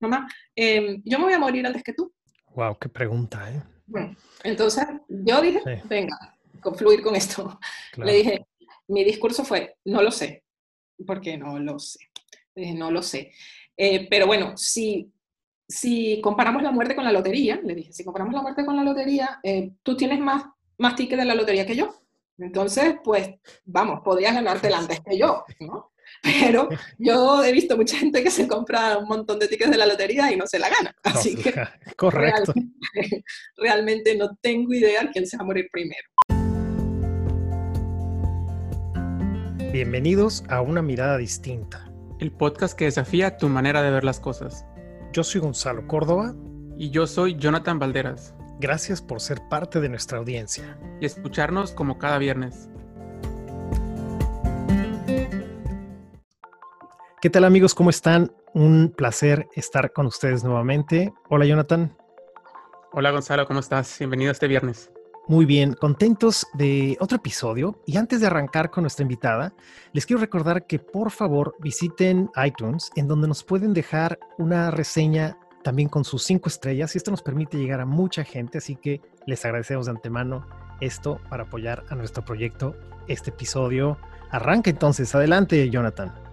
mamá, em, yo me voy a morir antes que tú. Wow, qué pregunta, ¿eh? entonces yo dije, venga, confluir con esto. Le dije, mi discurso fue, no lo sé, porque no lo sé. Le dije, no lo sé. Eh, pero bueno, si, si comparamos la muerte con la lotería, le dije, si comparamos la muerte con la lotería, eh, tú tienes más, más tickets de la lotería que yo. Entonces, pues, vamos, podrías ganártela antes que yo, ¿no? Pero yo he visto mucha gente que se compra un montón de tickets de la lotería y no se la gana. Así que correcto. Realmente, realmente, no tengo idea quién se va a morir primero. Bienvenidos a Una Mirada Distinta. El podcast que desafía tu manera de ver las cosas. Yo soy Gonzalo Córdoba. Y yo soy Jonathan Valderas. Gracias por ser parte de nuestra audiencia. Y escucharnos como cada viernes. ¿Qué tal amigos? ¿Cómo están? Un placer estar con ustedes nuevamente. Hola Jonathan. Hola Gonzalo, ¿cómo estás? Bienvenido este viernes. Muy bien, contentos de otro episodio. Y antes de arrancar con nuestra invitada, les quiero recordar que por favor visiten iTunes, en donde nos pueden dejar una reseña también con sus cinco estrellas y esto nos permite llegar a mucha gente, así que les agradecemos de antemano esto para apoyar a nuestro proyecto. Este episodio arranca entonces. Adelante, Jonathan.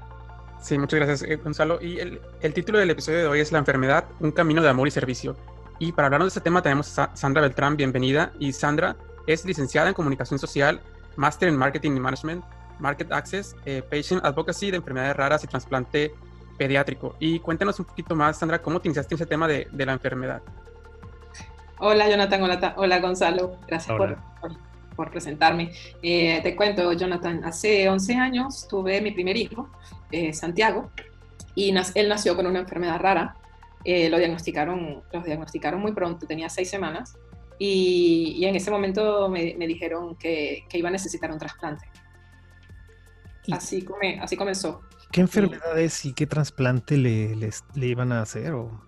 Sí, muchas gracias, eh, Gonzalo. Y el, el, título del episodio de hoy es La enfermedad, un camino de amor y servicio. Y para hablarnos de este tema tenemos a Sandra Beltrán, bienvenida. Y Sandra es licenciada en Comunicación Social, máster en Marketing y Management, Market Access, eh, Patient Advocacy de enfermedades raras y trasplante pediátrico. Y cuéntanos un poquito más, Sandra, ¿cómo te iniciaste en ese tema de, de la enfermedad? Hola, Jonathan. Hola, hola Gonzalo. Gracias Por, por, presentarme. Eh, te cuento, Jonathan, hace 11 años tuve mi primer hijo, eh, Santiago, y él nació con una enfermedad rara. Eh, lo, diagnosticaron, lo diagnosticaron muy pronto, tenía seis semanas, y, y en ese momento me, me dijeron que, que, iba a necesitar un trasplante. Así, come, así comenzó. ¿Qué enfermedades y qué trasplante le, le, iban a hacer? O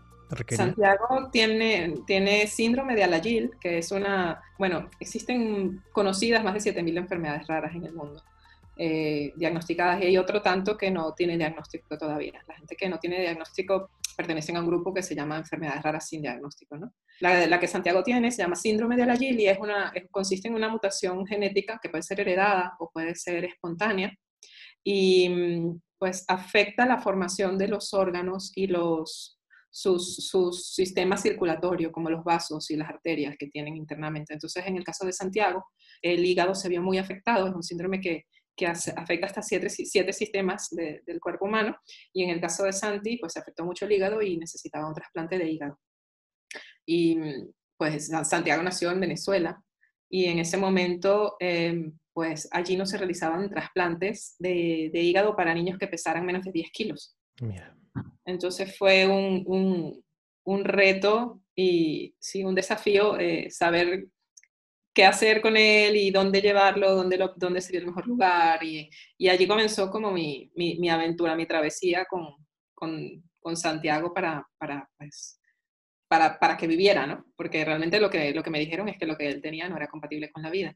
Santiago tiene, tiene síndrome de Alagil, que es una, bueno, existen conocidas más de 7.000 enfermedades raras en el mundo. Eh, diagnosticadas y hay otro tanto que no tiene diagnóstico todavía. La gente que no tiene diagnóstico pertenecen a un grupo que se llama enfermedades raras sin diagnóstico. ¿no? La, la que Santiago tiene se llama síndrome de Alagil y es una, consiste en una mutación genética que puede ser heredada o puede ser espontánea y mm, pues afecta la formación de los órganos y los, sus, sus sistemas circulatorios, como los vasos y las arterias que tienen internamente. Entonces, en el caso de Santiago, el hígado se vio muy afectado, es un síndrome que, que afecta hasta siete, siete sistemas del cuerpo humano, y en el caso de Santi, pues se afectó mucho el hígado y necesitaba un trasplante de hígado. Y pues Santiago nació en Venezuela, y en ese momento eh, pues allí no se realizaban trasplantes de, hígado para niños que pesaran menos de 10 kilos. Entonces fue un, reto y sí, un desafío eh, saber qué hacer con él y dónde llevarlo, dónde, lo, dónde sería el mejor lugar. Y, allí comenzó como mi, aventura, mi travesía con, con, Santiago para, para, pues, para, para, que viviera, ¿no? Porque realmente lo que, lo que me dijeron es que lo que él tenía no era compatible con la vida.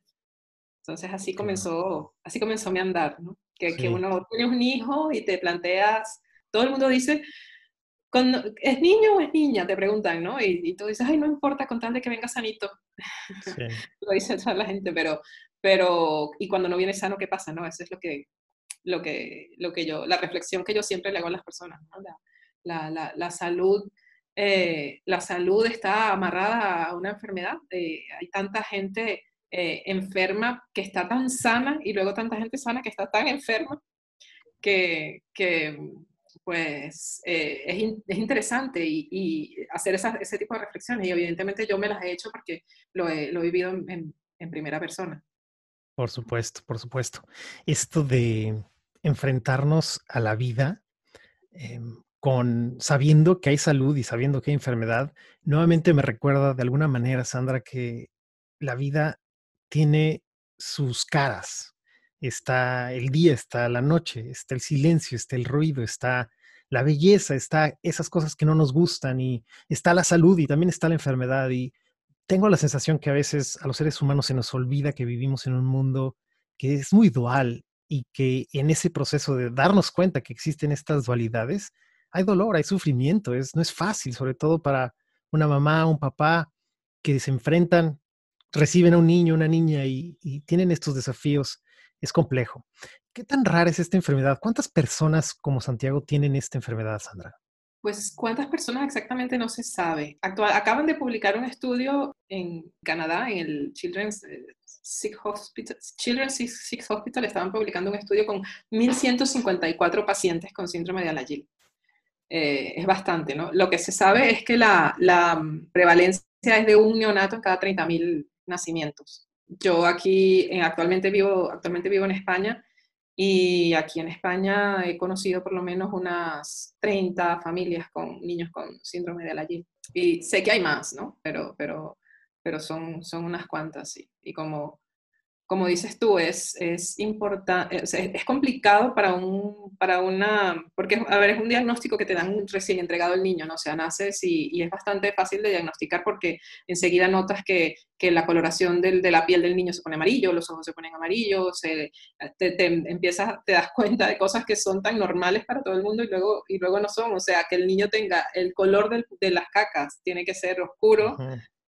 Entonces así comenzó, así comenzó mi andar, ¿no? Que, que uno tiene un hijo y te planteas, todo el mundo dice, ¿es niño o es niña? Te preguntan, ¿no? Y, y, tú dices, ay, no importa, con tal de que venga sanito. Sí. lo dice toda la gente, pero, pero, y cuando no viene sano, ¿qué pasa? ¿No? Eso es lo que, lo que, lo que yo, la reflexión que yo siempre le hago a las personas, ¿no? La, la, la, salud, eh, la salud está amarrada a una enfermedad. Eh, hay tanta gente eh, enferma que está tan sana y luego tanta gente sana que está tan enferma que, que pues eh, es, es, interesante y, hacer esa, ese tipo de reflexiones y evidentemente yo me las he hecho porque lo he, lo he vivido en, primera persona. Por supuesto, por supuesto. Esto de enfrentarnos a la vida eh, con sabiendo que hay salud y sabiendo que hay enfermedad, nuevamente me recuerda de alguna manera, Sandra, que la vida tiene sus caras. Está el día, está la noche, está el silencio, está el ruido, está la belleza, está esas cosas que no nos gustan y está la salud y también está la enfermedad. Y tengo la sensación que a veces a los seres humanos se nos olvida que vivimos en un mundo que es muy dual y que en ese proceso de darnos cuenta que existen estas dualidades, hay dolor, hay sufrimiento, es, no es fácil, sobre todo para una mamá, un papá que se enfrentan, reciben a un niño, una niña y, y tienen estos desafíos. Es complejo. ¿Qué tan rara es esta enfermedad? ¿Cuántas personas como Santiago tienen esta enfermedad, Sandra? Pues cuántas personas exactamente no se sabe. Actual, acaban de publicar un estudio en Canadá, en el Children's eh, Sick Hospital, Children's Sick Hospital, estaban publicando un estudio con 1.154 pacientes con síndrome de Alagil. Eh, es bastante, ¿no? Lo que se sabe es que la, la prevalencia es de un neonato en cada 30.000 nacimientos. Yo aquí actualmente, vivo, actualmente vivo en España y aquí en España he conocido por lo menos unas 30 familias con niños con síndrome de Alagil. Y sé que hay más, ¿no? Pero, pero, pero son, son unas cuantas, sí. Y como como dices tú, es, es importante, es, complicado para un, para una, porque, a ver, es un diagnóstico que te dan recién entregado el niño, ¿no? O sea, naces y, y es bastante fácil de diagnosticar porque enseguida notas que, que la coloración del, de la piel del niño se pone amarillo, los ojos se ponen amarillos, te, te, empiezas, te das cuenta de cosas que son tan normales para todo el mundo y luego, y luego no son, o sea, que el niño tenga el color del, de las cacas, tiene que ser oscuro,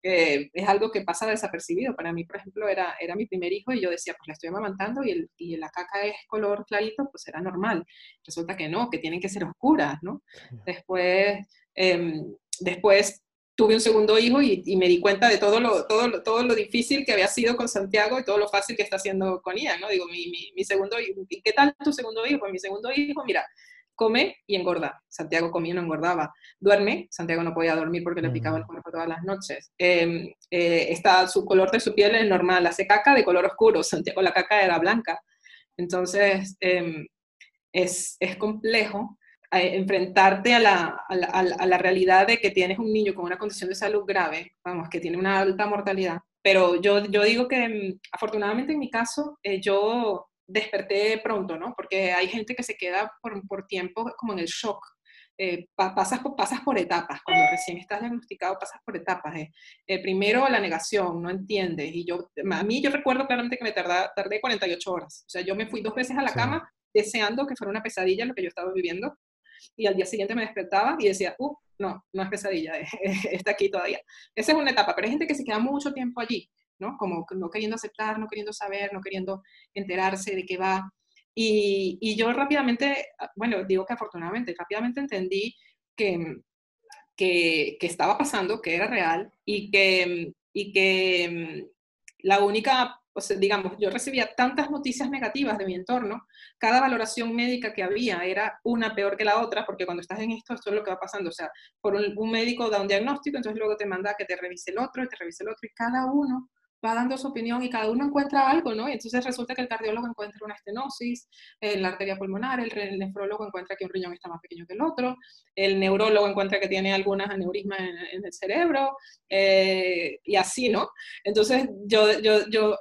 eh, es algo que pasa desapercibido. Para mí, por ejemplo, era, era mi primer hijo y yo decía, pues le estoy amamantando y, el, y la caca es color clarito, pues era normal. Resulta que no, que tienen que ser oscuras, ¿no? Después, em, después tuve un segundo hijo y, y, me di cuenta de todo lo, todo, lo, todo lo difícil que había sido con Santiago y todo lo fácil que está haciendo con Ian, ¿no? Digo, mi, mi, mi segundo hijo, ¿y qué tal tu segundo hijo? Pues mi segundo hijo, mira, come y engorda. Santiago comía y no engordaba. Duerme, Santiago no podía dormir porque le picaba el cuerpo todas las noches. Em, eh, está, su color de su piel es normal, hace caca de color oscuro, Santiago la caca era blanca. Entonces, em, es, es, complejo eh, enfrentarte a la, a, la, a la, realidad de que tienes un niño con una condición de salud grave, vamos, que tiene una alta mortalidad. Pero yo, yo digo que em, afortunadamente en mi caso, eh, yo desperté pronto, ¿no? Porque hay gente que se queda por, por tiempo como en el shock. Eh, pasas, por, pasas por etapas, cuando recién estás diagnosticado pasas por etapas. Eh. Eh, primero la negación, no entiendes. Y yo, a mí yo recuerdo claramente que me tardé 48 horas. O sea, yo me fui dos veces a la cama deseando que fuera una pesadilla lo que yo estaba viviendo. Y al día siguiente me despertaba y decía, uh, no, no es pesadilla, está aquí todavía. Esa es una etapa, pero hay gente que se queda mucho tiempo allí. ¿No? Como no queriendo aceptar, no queriendo saber, no queriendo enterarse de qué va. Y, yo rápidamente, bueno, digo que afortunadamente, rápidamente entendí que, que, estaba pasando, que era real y que, y que la única, o sea, digamos, yo recibía tantas noticias negativas de mi entorno, cada valoración médica que había era una peor que la otra, porque cuando estás en esto, esto es lo que va pasando, o sea, por un, un médico da un diagnóstico, entonces luego te manda que te revise el otro, y te revise el otro, y cada uno va dando su opinión y cada uno encuentra algo, ¿no? Y entonces resulta que el cardiólogo encuentra una estenosis en la arteria pulmonar, el, nefrólogo encuentra que un riñón está más pequeño que el otro, el neurólogo encuentra que tiene algunas aneurismas en, el cerebro, eh, y así, ¿no? Entonces yo, yo, yo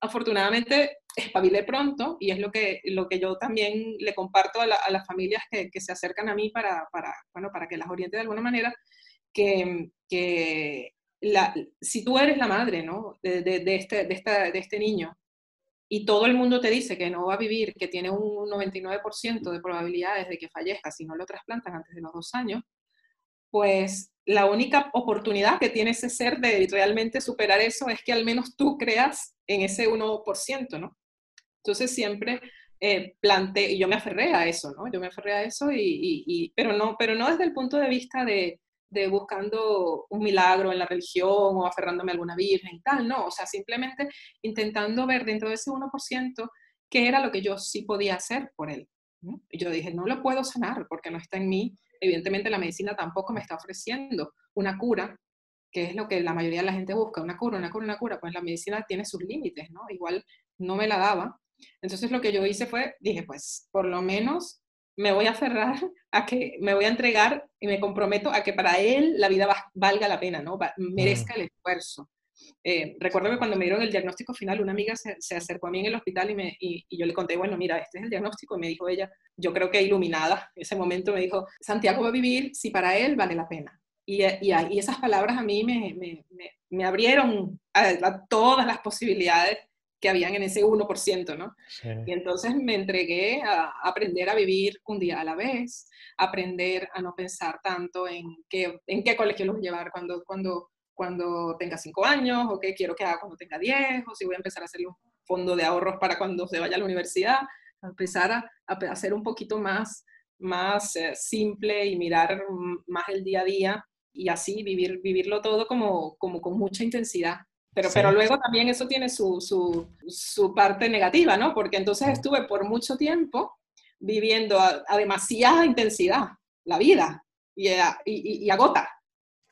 afortunadamente espabilé pronto y es lo que, lo que yo también le comparto a, las familias que, que, se acercan a mí para, para, bueno, para que las oriente de alguna manera, que, que si tú eres la madre ¿no? de, este, esta, este niño y todo el mundo te dice que no va a vivir, que tiene un 99% de probabilidades de que fallezca si no lo trasplantan antes de los dos años, pues la única oportunidad que tiene ese ser de realmente superar eso es que al menos tú creas en ese 1%, ¿no? Entonces siempre eh, planteé, y yo me aferré a eso, ¿no? Yo me aferré a eso, y, y, pero, no, pero no desde el punto de vista de, de buscando un milagro en la religión o aferrándome a alguna virgen y tal, no, o sea, simplemente intentando ver dentro de ese 1% qué era lo que yo sí podía hacer por él. Y yo dije, no lo puedo sanar porque no está en mí. Evidentemente la medicina tampoco me está ofreciendo una cura, que es lo que la mayoría de la gente busca, una cura, una cura, una cura, pues la medicina tiene sus límites, ¿no? Igual no me la daba. Entonces lo que yo hice fue, dije, pues por lo menos me voy a aferrar a que me voy a entregar y me comprometo a que para él la vida valga la pena, ¿no? merezca el esfuerzo. Eh, recuerdo que cuando me dieron el diagnóstico final, una amiga se, se acercó a mí en el hospital y, me, y, yo le conté, bueno, mira, este es el diagnóstico, y me dijo ella, yo creo que iluminada, en ese momento me dijo, Santiago va a vivir si para él vale la pena. Y, y, y esas palabras a mí me, me, me abrieron a, a, todas las posibilidades que habían en ese 1%, ¿no? Y entonces me entregué a aprender a vivir un día a la vez, aprender a no pensar tanto en qué, en qué colegio los llevar cuando, cuando, cuando tenga 5 años, o qué quiero que haga cuando tenga 10, o si voy a empezar a hacer un fondo de ahorros para cuando se vaya a la universidad, a empezar a, a hacer un poquito más, más eh, simple y mirar más el día a día y así vivir, vivirlo todo como, como con mucha intensidad. Pero, pero luego también eso tiene su, su, su, parte negativa, ¿no? Porque entonces estuve por mucho tiempo viviendo a, demasiada intensidad la vida y, y, y agota,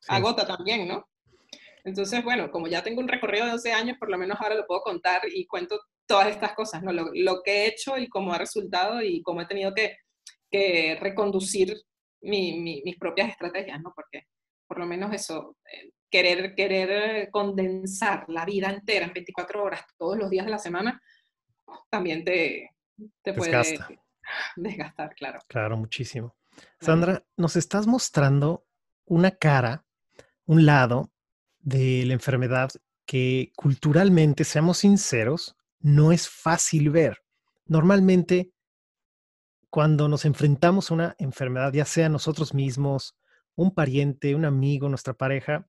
agota también, ¿no? Entonces, bueno, como ya tengo un recorrido de 12 años, por lo menos ahora lo puedo contar y cuento todas estas cosas, ¿no? Lo, lo que he hecho y cómo ha resultado y cómo he tenido que, que reconducir mi, mis propias estrategias, ¿no? Porque por lo menos eso, eh, querer, querer condensar la vida entera en 24 horas todos los días de la semana, también te, te puede desgastar, claro. Claro, muchísimo. Sandra, nos estás mostrando una cara, un lado de la enfermedad que culturalmente, seamos sinceros, no es fácil ver. Normalmente, cuando nos enfrentamos a una enfermedad, ya sea nosotros mismos, un pariente, un amigo, nuestra pareja,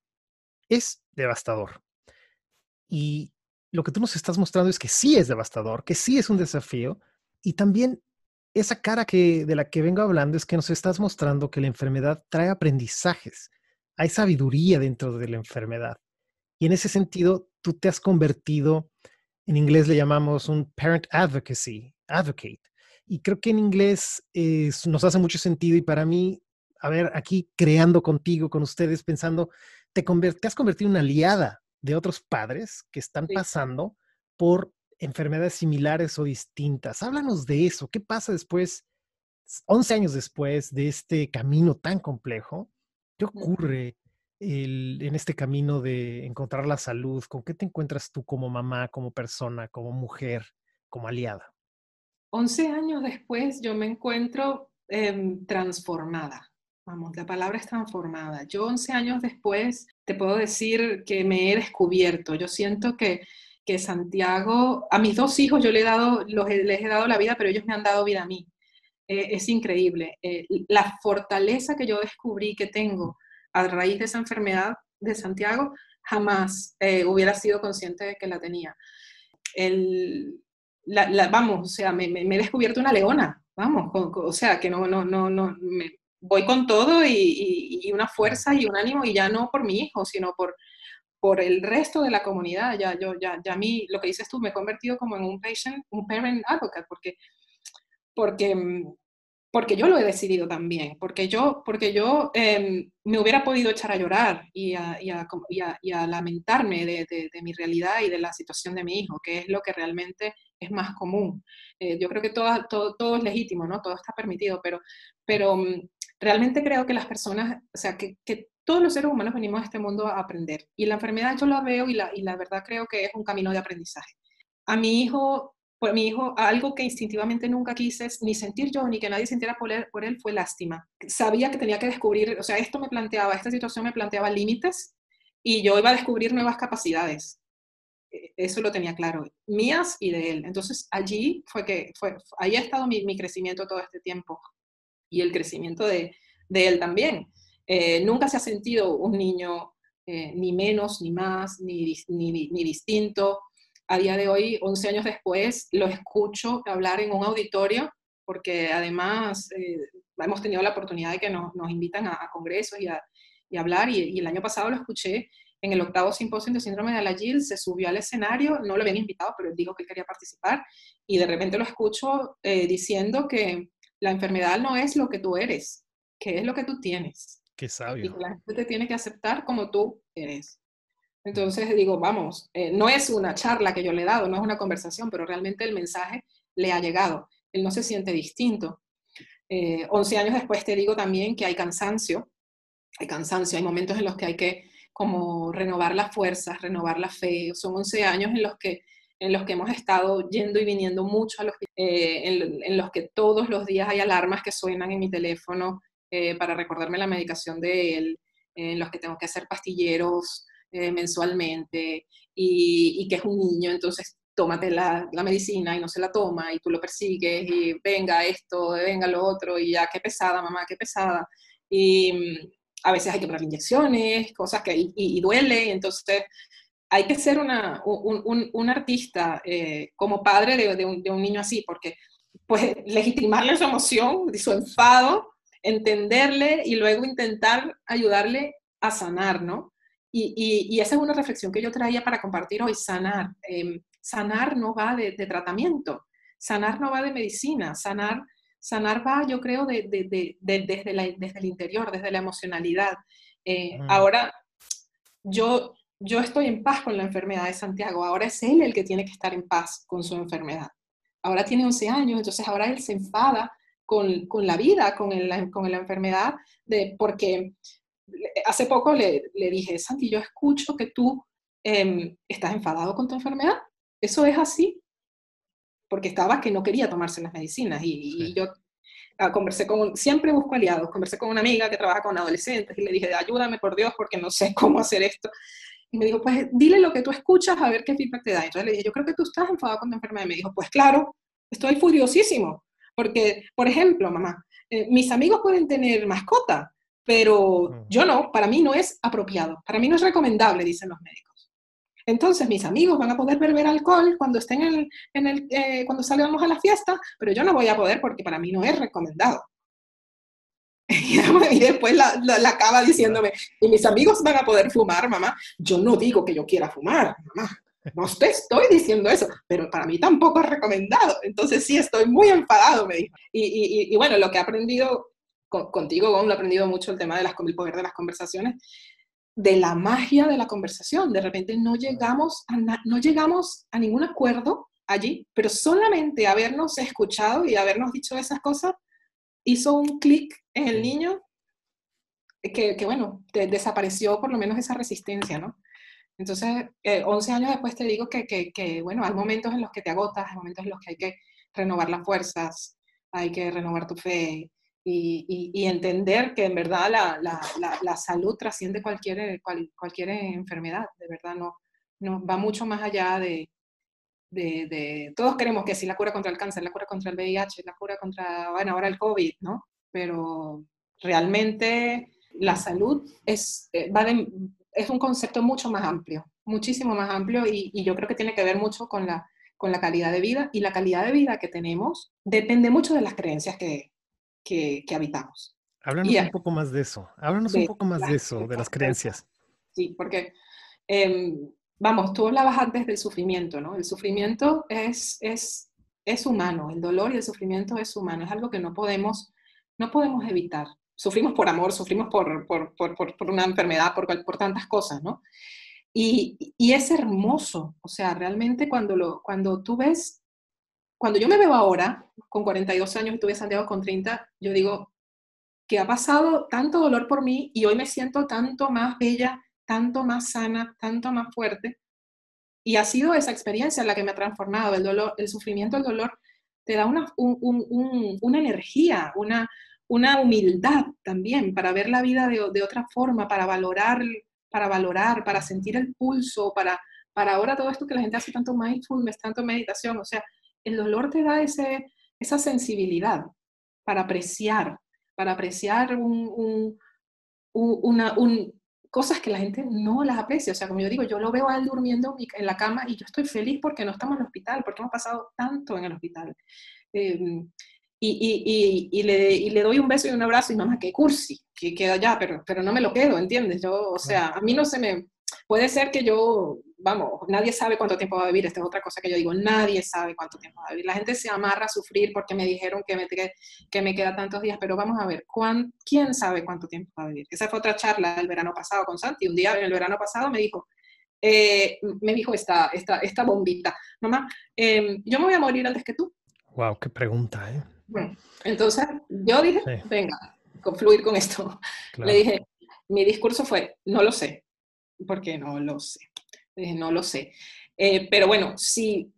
es devastador. Y lo que tú nos estás mostrando es que sí es devastador, que sí es un desafío y también esa cara que de la que vengo hablando es que nos estás mostrando que la enfermedad trae aprendizajes, hay sabiduría dentro de la enfermedad. Y en ese sentido, tú te has convertido, en inglés le llamamos un parent advocacy, advocate. Y creo que en inglés nos hace mucho sentido y para mí, a ver, aquí creando contigo, con ustedes, pensando, te, has convertido en una aliada de otros padres que están pasando por enfermedades similares o distintas. Háblanos de eso. ¿Qué pasa después, 11 años después de este camino tan complejo? ¿Qué ocurre en este camino de encontrar la salud? ¿Con qué te encuentras tú como mamá, como persona, como mujer, como aliada? 11 años después yo me encuentro em, transformada. Vamos, la palabra es transformada. Yo 11 años después te puedo decir que me he descubierto. Yo siento que, que Santiago, a mis dos hijos yo les he, dado, les he dado la vida, pero ellos me han dado vida a mí. Eh, es increíble. Eh, la fortaleza que yo descubrí que tengo a raíz de esa enfermedad de Santiago, jamás eh, hubiera sido consciente de que la tenía. El, la, vamos, o sea, me, me, he descubierto una leona, vamos, o sea, que no, no, no, no, me, voy con todo y, una fuerza y un ánimo y ya no por mi hijo, sino por, por el resto de la comunidad. Ya, yo, ya, ya a mí, lo que dices tú, me he convertido como en un patient, un parent advocate, porque, porque, porque yo lo he decidido también, porque yo, porque yo em, me hubiera podido echar a llorar y a, y a, y a, lamentarme de, de, mi realidad y de la situación de mi hijo, que es lo que realmente es más común. Eh, yo creo que todo, todo, todo, es legítimo, ¿no? Todo está permitido, pero, pero mm, realmente creo que las personas, o sea, que, todos los seres humanos venimos a este mundo a aprender. Y la enfermedad yo la veo y la, verdad creo que es un camino de aprendizaje. A mi hijo, por mi hijo, algo que instintivamente nunca quise ni sentir yo, ni que nadie sintiera por él, por él fue lástima. Sabía que tenía que descubrir, o sea, esto me planteaba, esta situación me planteaba límites y yo iba a descubrir nuevas capacidades. E, eso lo tenía claro, mías y de él. Entonces allí fue que, fue, ahí ha estado mi crecimiento todo este tiempo y el crecimiento de, de él también. Eh, nunca se ha sentido un niño eh, ni menos, ni más, ni, ni, ni, distinto. A día de hoy, 11 años después, lo escucho hablar en un auditorio, porque además eh, hemos tenido la oportunidad de que nos, nos invitan a, congresos y a, y hablar, y, y, el año pasado lo escuché en el octavo simposio de síndrome de Alagil, se subió al escenario, no lo habían invitado, pero él dijo que quería participar, y de repente lo escucho diciendo que, la enfermedad no es lo que tú eres, que es lo que tú tienes. Qué sabio. Y la gente te tiene que aceptar como tú eres. Entonces digo, vamos, eh, no es una charla que yo le he dado, no es una conversación, pero realmente el mensaje le ha llegado. Él no se siente distinto. Eh, 11 años después te digo también que hay cansancio, hay cansancio, hay momentos en los que hay que como renovar las fuerzas, renovar la fe. Son 11 años en los que en los que hemos estado yendo y viniendo mucho, eh, en, los que todos los días hay alarmas que suenan en mi teléfono eh, para recordarme la medicación de él, en los que tengo que hacer pastilleros eh, mensualmente y, que es un niño, entonces tómate la, medicina y no se la toma y tú lo persigues y venga esto, venga lo otro y ya, qué pesada, mamá, qué pesada. Y mm, a veces hay que poner inyecciones, cosas que, y, y duele, entonces hay que ser una, un, un, un, artista eh, como padre de, de, un, de, un, niño así, porque pues legitimarle su emoción, su enfado, entenderle y luego intentar ayudarle a sanar, ¿no? Y, y, y esa es una reflexión que yo traía para compartir hoy, sanar. Eh, sanar no va de, de, tratamiento, sanar no va de medicina, sanar, sanar va, yo creo, de, de, desde, la, desde, el interior, desde la emocionalidad. Eh. Ahora, yo, yo estoy en paz con la enfermedad de Santiago, ahora es él el que tiene que estar en paz con su enfermedad. Ahora tiene 11 años, entonces ahora él se enfada con, con la vida, con, el, con la enfermedad, de, porque hace poco le, le, dije, Santi, yo escucho que tú eh, estás enfadado con tu enfermedad. Eso es así. Porque estaba que no quería tomarse las medicinas y, sí. y yo ah, conversé con, siempre busco aliados, conversé con una amiga que trabaja con adolescentes y le dije, ayúdame por Dios porque no sé cómo hacer esto. Y me dijo, pues dile lo que tú escuchas a ver qué feedback te da. Entonces le dije, yo creo que tú estás enfadado con tu enfermedad. Y me dijo, pues claro, estoy furiosísimo. Porque, por ejemplo, mamá, eh, mis amigos pueden tener mascota, pero yo no, para mí no es apropiado, para mí no es recomendable, dicen los médicos. Entonces mis amigos van a poder beber alcohol cuando estén en el, en el eh, cuando salgamos a la fiesta, pero yo no voy a poder porque para mí no es recomendado. Y después la, la, la, acaba diciéndome, y mis amigos van a poder fumar, mamá. Yo no digo que yo quiera fumar, mamá. No te estoy diciendo eso, pero para mí tampoco es recomendado. Entonces sí, estoy muy enfadado, me dijo. Y, y, y bueno, lo que he aprendido con, contigo, Gon, lo he aprendido mucho el tema del de poder de las conversaciones, de la magia de la conversación. De repente no llegamos a, no llegamos a ningún acuerdo allí, pero solamente habernos escuchado y habernos dicho esas cosas hizo un clic en el niño que, que bueno, te desapareció por lo menos esa resistencia, ¿no? Entonces, eh, 11 años después te digo que, que, que, bueno, hay momentos en los que te agotas, hay momentos en los que hay que renovar las fuerzas, hay que renovar tu fe y, y, y entender que en verdad la, la, la, la salud trasciende cualquier, cual, cualquier enfermedad, de verdad, no, no va mucho más allá de, de, de, todos queremos que sí, la cura contra el cáncer, la cura contra el VIH, la cura contra, bueno, ahora el COVID, ¿no? Pero realmente la salud es, eh, va de, es un concepto mucho más amplio, muchísimo más amplio y, y, yo creo que tiene que ver mucho con la, con la calidad de vida y la calidad de vida que tenemos depende mucho de las creencias que, que, que habitamos. Háblanos un poco más de eso, háblanos de, un poco más de eso, de las creencias. Sí, porque, eh, vamos, tú hablabas antes del sufrimiento, ¿no? El sufrimiento es, es, es humano, el dolor y el sufrimiento es humano, es algo que no podemos, no podemos evitar sufrimos por amor, sufrimos por, por, por, por una enfermedad, por, por tantas cosas, ¿no? Y, y, es hermoso, o sea, realmente cuando, lo, cuando tú ves, cuando yo me veo ahora, con 42 años y tuve Santiago con 30, yo digo que ha pasado tanto dolor por mí y hoy me siento tanto más bella, tanto más sana, tanto más fuerte. Y ha sido esa experiencia la que me ha transformado. El dolor, el sufrimiento, el dolor, te da una, un, un, un, una energía, una, una humildad también para ver la vida de, otra forma, para valorar, para valorar, para sentir el pulso, para, para ahora todo esto que la gente hace tanto mindfulness, tanto meditación, o sea, el dolor te da ese, esa sensibilidad para apreciar, para apreciar un, una, un, cosas que la gente no las aprecia. O sea, como yo digo, yo lo veo a él durmiendo en la cama y yo estoy feliz porque no estamos en el hospital, porque hemos pasado tanto en el hospital. Eh, y, y, y, le, y, le, doy un beso y un abrazo y mamá, qué cursi, que queda ya, pero, pero no me lo quedo, ¿entiendes? Yo, o sea, a mí no se me... Puede ser que yo, vamos, nadie sabe cuánto tiempo va a vivir, esta es otra cosa que yo digo, nadie sabe cuánto tiempo va a vivir. La gente se amarra a sufrir porque me dijeron que me, que me queda tantos días, pero vamos a ver, ¿cuán, ¿quién sabe cuánto tiempo va a vivir? Esa fue otra charla el verano pasado con Santi. Un día, en el verano pasado, me dijo, eh, me dijo esta, esta, esta bombita, mamá, eh, yo me voy a morir antes que tú. Wow, qué pregunta, ¿eh? Bueno, entonces yo dije, sí. venga, confluir con esto. Claro. Le dije, mi discurso fue, no lo sé, porque no lo sé. Dije, no lo sé. Eh, pero bueno, si,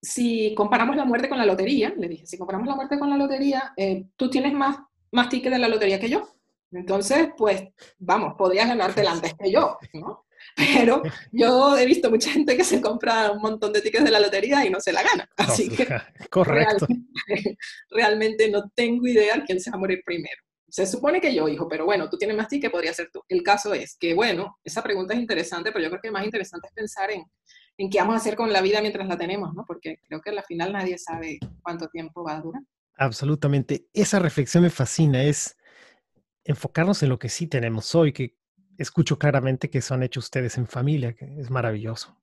si comparamos la muerte con la lotería, le dije, si comparamos la muerte con la lotería, eh, tú tienes más, más tickets de la lotería que yo. Entonces, pues, vamos, podrías ganártela antes que yo, ¿no? pero yo he visto mucha gente que se compra un montón de tickets de la lotería y no se la gana. Así que correcto. Realmente, no tengo idea quién se va a morir primero. Se supone que yo, hijo, pero bueno, tú tienes más tickets, podría ser tú. El caso es que, bueno, esa pregunta es interesante, pero yo creo que más interesante es pensar en, en qué vamos a hacer con la vida mientras la tenemos, ¿no? Porque creo que al final nadie sabe cuánto tiempo va a durar. Absolutamente. Esa reflexión me fascina, es enfocarnos en lo que sí tenemos hoy, que escucho claramente que son hechos ustedes en familia, que es maravilloso.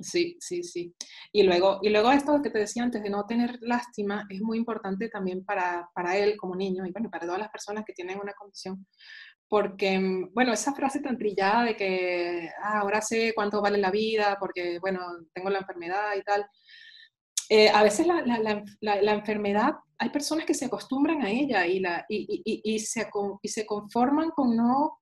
Sí, sí, sí. Y luego, y luego esto que te decía antes de no tener lástima es muy importante también para, para él como niño y bueno, para todas las personas que tienen una condición. Porque, mm, bueno, esa frase tan trillada de que ah, ahora sé cuánto vale la vida porque, bueno, tengo la enfermedad y tal. Eh, a veces la, la, la, enfermedad, hay personas que se acostumbran a ella y, la, y, y, y se, y se conforman con no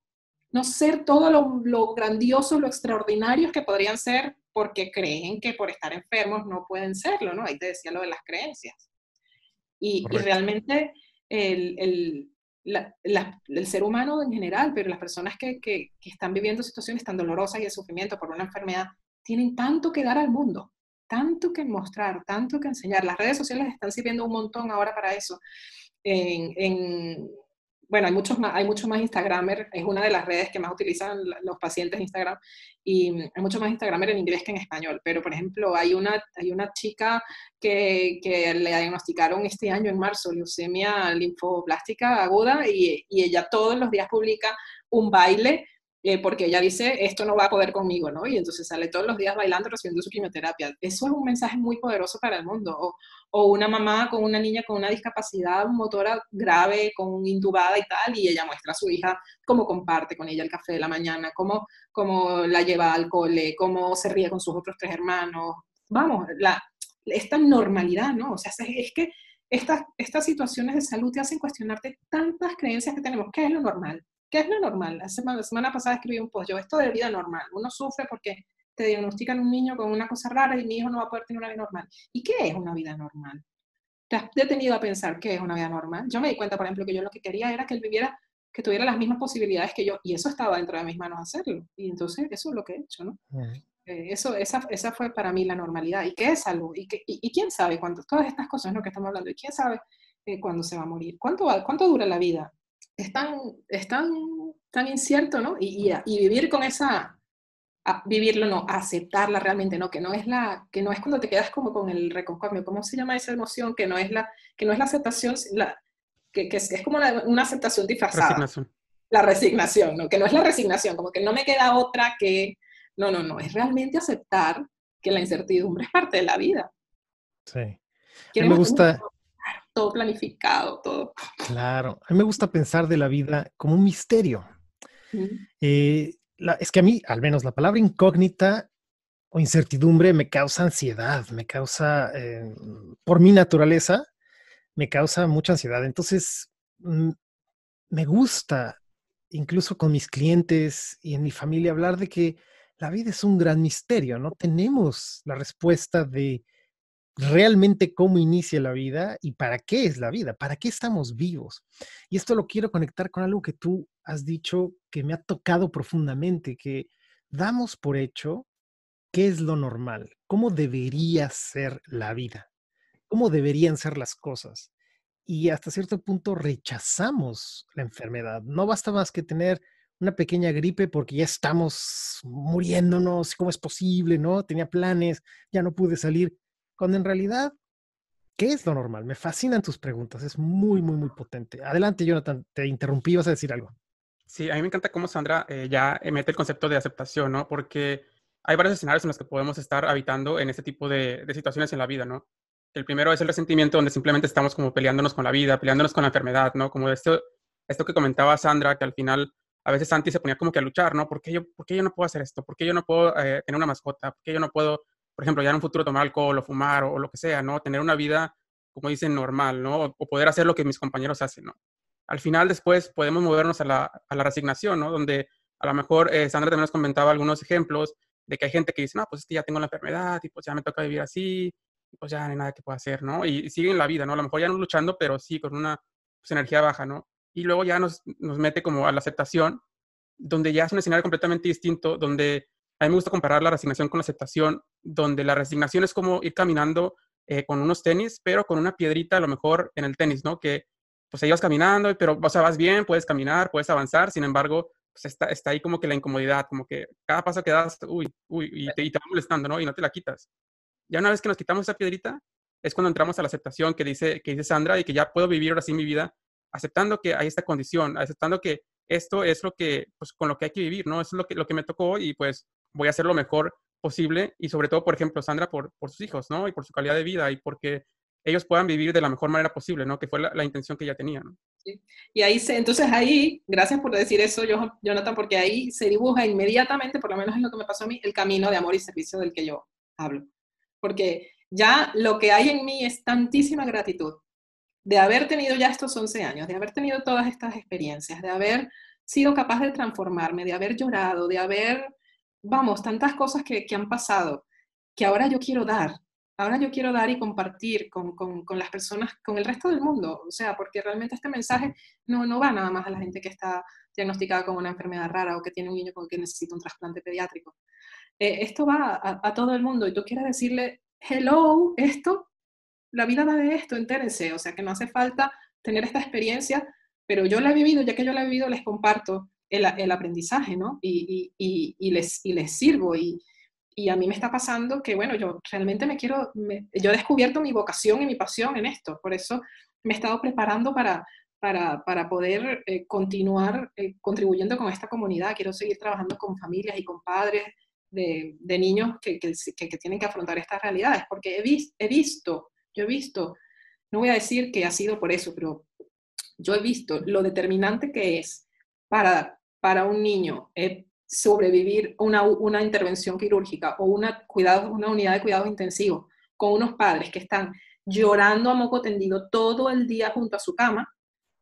no ser todo lo, grandioso, lo extraordinario que podrían ser porque creen que por estar enfermos no pueden serlo, ¿no? Ahí te decía lo de las creencias. Y, realmente el, ser humano en general, pero las personas que, que, están viviendo situaciones tan dolorosas y de sufrimiento por una enfermedad, tienen tanto que dar al mundo, tanto que mostrar, tanto que enseñar. Las redes sociales están sirviendo un montón ahora para eso. en, bueno, hay muchos más, hay mucho más Instagramer, es una de las redes que más utilizan los pacientes Instagram, y mm, hay mucho más Instagramer en inglés que en español, pero por ejemplo, hay una, hay una chica que, que le diagnosticaron este año en marzo leucemia linfoblástica aguda, y, y ella todos los días publica un baile eh, porque ella dice, esto no va a poder conmigo, ¿no? Y entonces sale todos los días bailando, recibiendo su quimioterapia. Eso es un mensaje muy poderoso para el mundo. O, o una mamá con una niña con una discapacidad motora grave, con intubada y tal, y ella muestra a su hija cómo comparte con ella el café de la mañana, cómo, cómo la lleva al cole, cómo se ríe con sus otros tres hermanos. Vamos, la, esta normalidad, ¿no? O sea, es que estas, estas situaciones de salud te hacen cuestionarte tantas creencias que tenemos. ¿Qué es lo normal? ¿Qué es lo normal? La semana, semana pasada escribí un post, yo, esto de vida normal. Uno sufre porque te diagnostican un niño con una cosa rara y mi hijo no va a poder tener una vida normal. ¿Y qué es una vida normal? ¿Te has detenido a pensar qué es una vida normal? Yo me di cuenta, por ejemplo, que yo lo que quería era que él viviera, que tuviera las mismas posibilidades que yo, y eso estaba dentro de mis manos hacerlo. Y entonces eso es lo que he hecho, ¿no? Eh, eso, esa, esa, fue para mí la normalidad. ¿Y qué es salud? ¿Y, qué, y, quién sabe cuánto? Todas estas cosas, ¿no? Que estamos hablando. ¿Y quién sabe eh, cuándo se va a morir? ¿Cuánto, ¿Cuánto dura la vida? Es tan, es tan tan incierto, ¿no? Y, y, vivir con esa, vivirlo, no, aceptarla realmente, ¿no? Que no es la, que no es cuando te quedas como con el reconcomio, ¿cómo se llama esa emoción? Que no es la, que no es la aceptación, la, que, que es, como una aceptación disfrazada. Resignación. La resignación, ¿no? Que no es la resignación, como que no me queda otra que, no, no, no, es realmente aceptar que la incertidumbre es parte de la vida. Sí. me gusta todo planificado, todo. Claro, a mí me gusta pensar de la vida como un misterio. Eh, es que a mí, al menos la palabra incógnita o incertidumbre me causa ansiedad, me causa, eh, por mi naturaleza, me causa mucha ansiedad. Entonces, mm, me gusta, incluso con mis clientes y en mi familia, hablar de que la vida es un gran misterio, no tenemos la respuesta de realmente cómo inicia la vida y para qué es la vida, para qué estamos vivos. Y esto lo quiero conectar con algo que tú has dicho que me ha tocado profundamente, que damos por hecho qué es lo normal, cómo debería ser la vida, cómo deberían ser las cosas. Y hasta cierto punto rechazamos la enfermedad. No basta más que tener una pequeña gripe porque ya estamos muriéndonos, ¿cómo es posible? ¿No? Tenía planes, ya no pude salir cuando en realidad, ¿qué es lo normal? Me fascinan tus preguntas, es muy, muy, muy potente. Adelante, Jonathan, te interrumpí, vas a decir algo. Sí, a mí me encanta cómo Sandra eh, ya mete el concepto de aceptación, ¿no? Porque hay varios escenarios en los que podemos estar habitando en este tipo de, situaciones en la vida, ¿no? El primero es el resentimiento, donde simplemente estamos como peleándonos con la vida, peleándonos con la enfermedad, ¿no? Como esto, esto que comentaba Sandra, que al final a veces Santi se ponía como que a luchar, ¿no? ¿Por qué yo, por qué yo no puedo hacer esto? ¿Por qué yo no puedo eh, tener una mascota? ¿Por qué yo no puedo por ejemplo, ya en un futuro tomar alcohol o fumar o, lo que sea, ¿no? Tener una vida, como dicen, normal, ¿no? O, poder hacer lo que mis compañeros hacen, ¿no? Al final, después, podemos movernos a la, a la resignación, ¿no? Donde a lo mejor eh, Sandra también nos comentaba algunos ejemplos de que hay gente que dice, no, pues es que ya tengo la enfermedad y pues ya me toca vivir así y pues ya no hay nada que pueda hacer, ¿no? Y, siguen la vida, ¿no? A lo mejor ya no luchando, pero sí con una pues, energía baja, ¿no? Y luego ya nos, nos mete como a la aceptación donde ya es un escenario completamente distinto, donde a mí me gusta comparar la resignación con la aceptación, donde la resignación es como ir caminando eh, con unos tenis, pero con una piedrita a lo mejor en el tenis, ¿no? Que pues ahí vas caminando, pero o sea, vas bien, puedes caminar, puedes avanzar, sin embargo, pues está, está ahí como que la incomodidad, como que cada paso que das, uy, uy, y te, y te va molestando, ¿no? Y no te la quitas. Ya una vez que nos quitamos esa piedrita, es cuando entramos a la aceptación que dice, que dice Sandra y que ya puedo vivir ahora sí mi vida aceptando que hay esta condición, aceptando que esto es lo que, pues con lo que hay que vivir, ¿no? Eso es lo que, lo que me tocó y pues voy a hacer lo mejor posible y sobre todo, por ejemplo, Sandra, por, por sus hijos, ¿no? Y por su calidad de vida y porque ellos puedan vivir de la mejor manera posible, ¿no? Que fue la, intención que ella tenía, ¿no? Sí. Y ahí se, entonces ahí, gracias por decir eso, Jonathan, porque ahí se dibuja inmediatamente, por lo menos es lo que me pasó a mí, el camino de amor y servicio del que yo hablo. Porque ya lo que hay en mí es tantísima gratitud de haber tenido ya estos 11 años, de haber tenido todas estas experiencias, de haber sido capaz de transformarme, de haber llorado, de haber, vamos, tantas cosas que, que han pasado, que ahora yo quiero dar, ahora yo quiero dar y compartir con, con, con, las personas, con el resto del mundo, o sea, porque realmente este mensaje no, no va nada más a la gente que está diagnosticada con una enfermedad rara o que tiene un niño con que necesita un trasplante pediátrico. Eh, esto va a, todo el mundo y tú quieres decirle, hello, esto, la vida va de esto, entérense, o sea, que no hace falta tener esta experiencia, pero yo la he vivido, ya que yo la he vivido, les comparto el, aprendizaje, ¿no? Y, les, sirvo. Y a mí me está pasando que, bueno, yo realmente me quiero, yo he descubierto mi vocación y mi pasión en esto, por eso me he estado preparando para, poder eh, continuar eh, contribuyendo con esta comunidad, quiero seguir trabajando con familias y con padres de, niños que, tienen que afrontar estas realidades, porque he, he visto, yo he visto, no voy a decir que ha sido por eso, pero yo he visto lo determinante que es para, para un niño eh, sobrevivir una, una intervención quirúrgica o una, cuidado, una unidad de cuidados intensivos con unos padres que están llorando a moco tendido todo el día junto a su cama,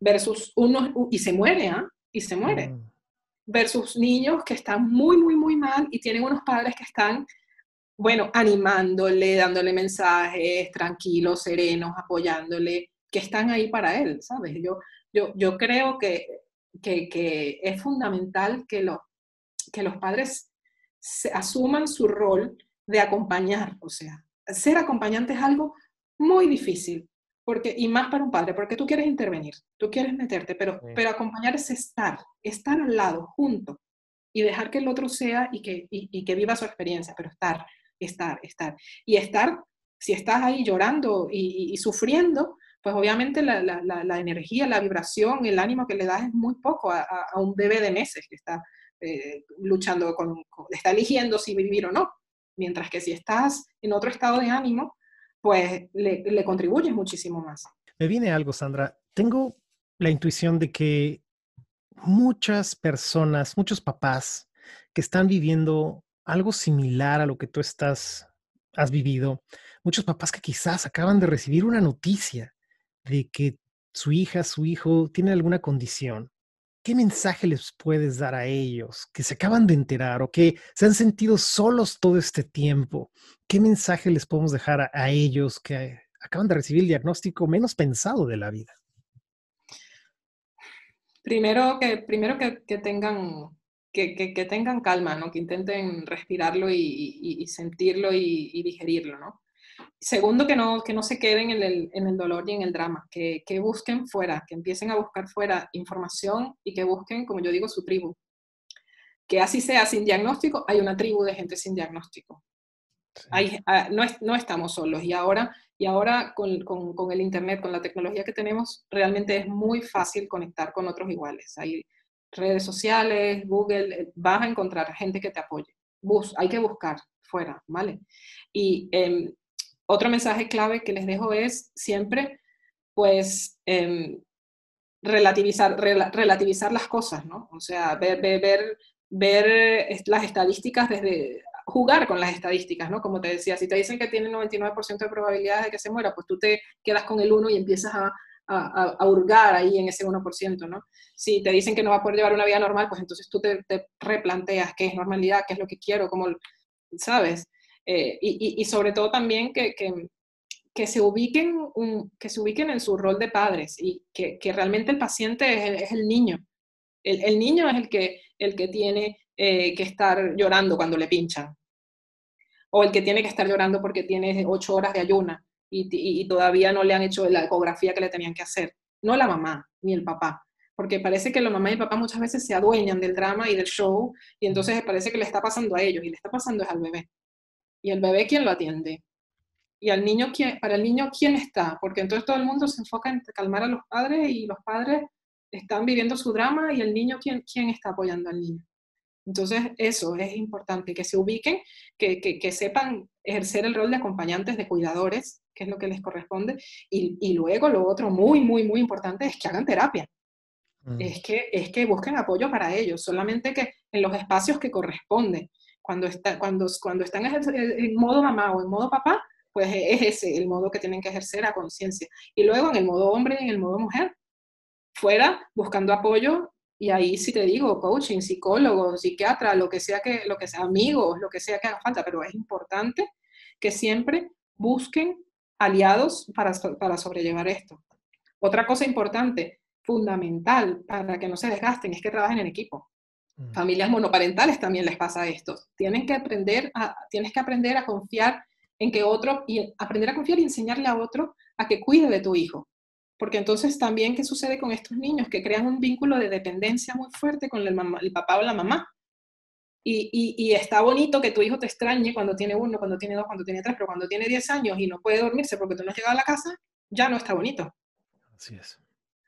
versus unos, y se muere, ¿ah? Y se muere. Mm. Versus niños que están muy, muy, muy mal y tienen unos padres que están, bueno, animándole, dándole mensajes, tranquilos, serenos, apoyándole, que están ahí para él, ¿sabes? Yo, yo, yo creo que, que, que es fundamental que los que los padres se asuman su rol de acompañar, o sea, ser acompañante es algo muy difícil, porque, y más para un padre, porque tú quieres intervenir, tú quieres meterte, pero, pero acompañar es estar, estar al lado, junto, y dejar que el otro sea y que, y, que viva su experiencia, pero estar, estar, estar. Y estar, si estás ahí llorando y, sufriendo, pues obviamente la, energía, la vibración, el ánimo que le das es muy poco a, a un bebé de meses que está eh, luchando con, está eligiendo si vivir o no. Mientras que si estás en otro estado de ánimo, pues le, le contribuyes muchísimo más. Me viene algo, Sandra. Tengo la intuición de que muchas personas, muchos papás que están viviendo algo similar a lo que tú estás, has vivido, muchos papás que quizás acaban de recibir una noticia de que su hija, su hijo tiene alguna condición ¿qué mensaje les puedes dar a ellos que se acaban de enterar o que se han sentido solos todo este tiempo? ¿Qué mensaje les podemos dejar a, ellos que acaban de recibir el diagnóstico menos pensado de la vida? Primero que, primero que, tengan, que, que, tengan calma, ¿no? que intenten respirarlo y, sentirlo y, digerirlo. ¿no? Segundo, que no, que no se queden en el, en el dolor y en el drama, que, que, busquen fuera, que empiecen a buscar fuera información y que busquen, como yo digo, su tribu. Que así sea sin diagnóstico, hay una tribu de gente sin diagnóstico. Hay, ah, no, no, estamos solos y ahora, y ahora con, con, con, el Internet, con la tecnología que tenemos, realmente es muy fácil conectar con otros iguales. Hay redes sociales, Google, eh, vas a encontrar gente que te apoye. Bus, hay que buscar fuera, ¿vale? Y eh, otro mensaje clave que les dejo es siempre, pues, em, relativizar, relativizar las cosas, ¿no? O sea, ver, ver, ver, las estadísticas desde, jugar con las estadísticas, ¿no? Como te decía, si te dicen que tiene 99% de probabilidades de que se muera, pues tú te quedas con el 1 y empiezas a, a, hurgar ahí en ese 1%, ¿no? Si te dicen que no va a poder llevar una vida normal, pues entonces tú te, te replanteas qué es normalidad, qué es lo que quiero, cómo, ¿sabes? Eh, y, sobre todo también que, que, se ubiquen, que se ubiquen en su rol de padres y que, realmente el paciente es, el niño El, niño es el que, el que tiene eh, que estar llorando cuando le pinchan. O el que tiene que estar llorando porque tiene ocho horas de ayuna y, todavía no le han hecho la ecografía que le tenían que hacer. No la mamá ni el papá. Porque parece que la mamá y el papá muchas veces se adueñan del drama y del show y entonces parece que le está pasando a ellos y le está pasando es al bebé. ¿Y el bebé quién lo atiende? ¿Y al niño quién, para el niño quién está? Porque entonces todo el mundo se enfoca en calmar a los padres y los padres están viviendo su drama y el niño quién, quién está apoyando al niño. Entonces, eso es importante, que se ubiquen, que, que, sepan ejercer el rol de acompañantes, de cuidadores, que es lo que les corresponde. Y, y luego lo otro muy, muy, muy importante es que hagan terapia. Mm. Es, que, es que busquen apoyo para ellos, solamente que en los espacios que corresponden. Cuando, está, cuando, cuando están en modo mamá o en modo papá, pues es ese el modo que tienen que ejercer a conciencia. Y luego en el modo hombre y en el modo mujer, fuera buscando apoyo y ahí sí te digo, coaching, psicólogo, psiquiatra, lo que sea que, lo que sea, amigos, lo que sea que haga falta, pero es importante que siempre busquen aliados para, para sobrellevar esto. Otra cosa importante, fundamental para que no se desgasten, es que trabajen en equipo. Mm. Familias monoparentales también les pasa esto. Tienen que aprender a, tienes que aprender a confiar en que otro, y aprender a confiar y enseñarle a otro a que cuide de tu hijo. Porque entonces también, ¿qué sucede con estos niños? Que crean un vínculo de dependencia muy fuerte con el, el papá o la mamá. Y, y, está bonito que tu hijo te extrañe cuando tiene uno, cuando tiene dos, cuando tiene tres, pero cuando tiene diez años y no puede dormirse porque tú no has llegado a la casa, ya no está bonito. Así es.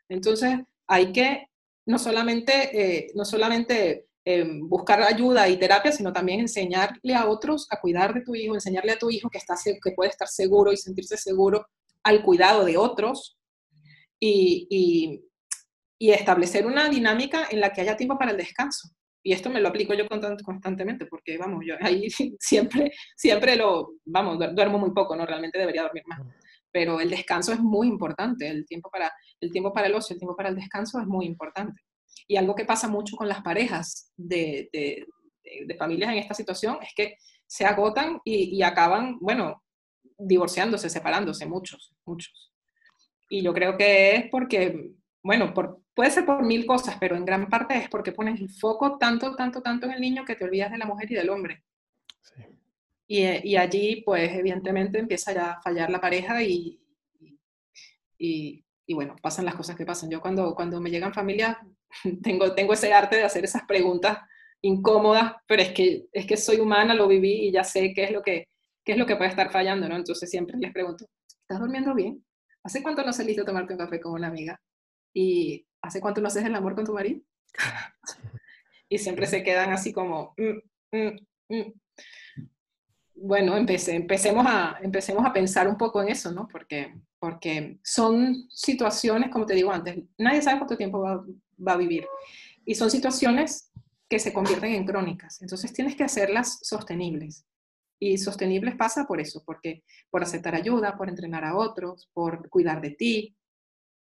Entonces, hay que no solamente, eh, no solamente eh, buscar ayuda y terapia, sino también enseñarle a otros a cuidar de tu hijo, enseñarle a tu hijo que, está, que puede estar seguro y sentirse seguro al cuidado de otros, y, establecer una dinámica en la que haya tiempo para el descanso. Y esto me lo aplico yo constantemente, porque vamos, yo ahí siempre, siempre lo, vamos, duermo muy poco, ¿no? Realmente debería dormir más. Pero el descanso es muy importante, el tiempo para el, tiempo para el ocio, el tiempo para el descanso es muy importante. Y algo que pasa mucho con las parejas de, de, familias en esta situación es que se agotan y, y acaban, bueno, divorciándose, separándose, muchos, muchos. Y yo creo que es porque, bueno, por, puede ser por mil cosas, pero en gran parte es porque pones el foco tanto, tanto, tanto en el niño que te olvidas de la mujer y del hombre. Sí. Y, y, allí, pues, evidentemente empieza ya a fallar la pareja y, y, y, bueno, pasan las cosas que pasan. Yo cuando, cuando me llegan familias, tengo, tengo ese arte de hacer esas preguntas incómodas, pero es que, es que soy humana, lo viví y ya sé qué es lo que, qué es lo que puede estar fallando, ¿no? Entonces siempre les pregunto, ¿estás durmiendo bien? ¿hace cuánto no saliste a tomarte un café con una amiga? ¿Y hace cuánto no haces el amor con tu marido? y siempre se quedan así como... Mm, mm, mm". Bueno, empecemos, a, empecemos a pensar un poco en eso, ¿no? Porque, porque son situaciones, como te digo antes, nadie sabe cuánto tiempo va, va a vivir. Y son situaciones que se convierten en crónicas. Entonces tienes que hacerlas sostenibles. Y sostenibles pasa por eso, porque por aceptar ayuda, por entrenar a otros, por cuidar de ti.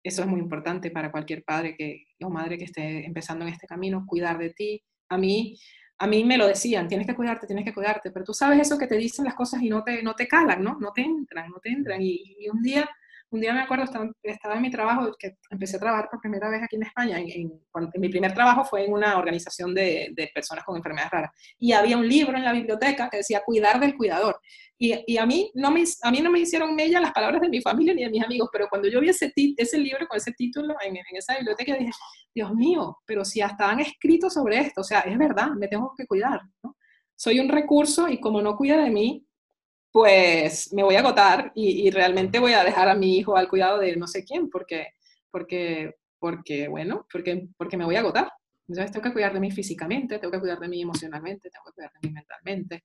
Eso es muy importante para cualquier padre que, o madre que esté empezando en este camino, cuidar de ti. A mí, a mí me lo decían, tienes que cuidarte, tienes que cuidarte, pero tú sabes eso que te dicen las cosas y no te, no te calan, ¿no? No te entran, no te entran. y un día un día me acuerdo, estaba, en mi trabajo, que empecé a trabajar por primera vez aquí en España. En, mi primer trabajo fue en una organización de, personas con enfermedades raras. Y había un libro en la biblioteca que decía Cuidar del cuidador. Y, a, mí no me, a mí no me hicieron mella las palabras de mi familia ni de mis amigos, pero cuando yo vi ese, ese libro con ese título en, en esa biblioteca, dije, Dios mío, pero si hasta han escrito sobre esto, o sea, es verdad, me tengo que cuidar. Soy un recurso y como no cuida de mí, pues me voy a agotar y, realmente voy a dejar a mi hijo al cuidado de no sé quién, porque, porque, porque bueno, porque, porque me voy a agotar. Entonces tengo que cuidar de mí físicamente, tengo que cuidar de mí emocionalmente, tengo que cuidar de mí mentalmente.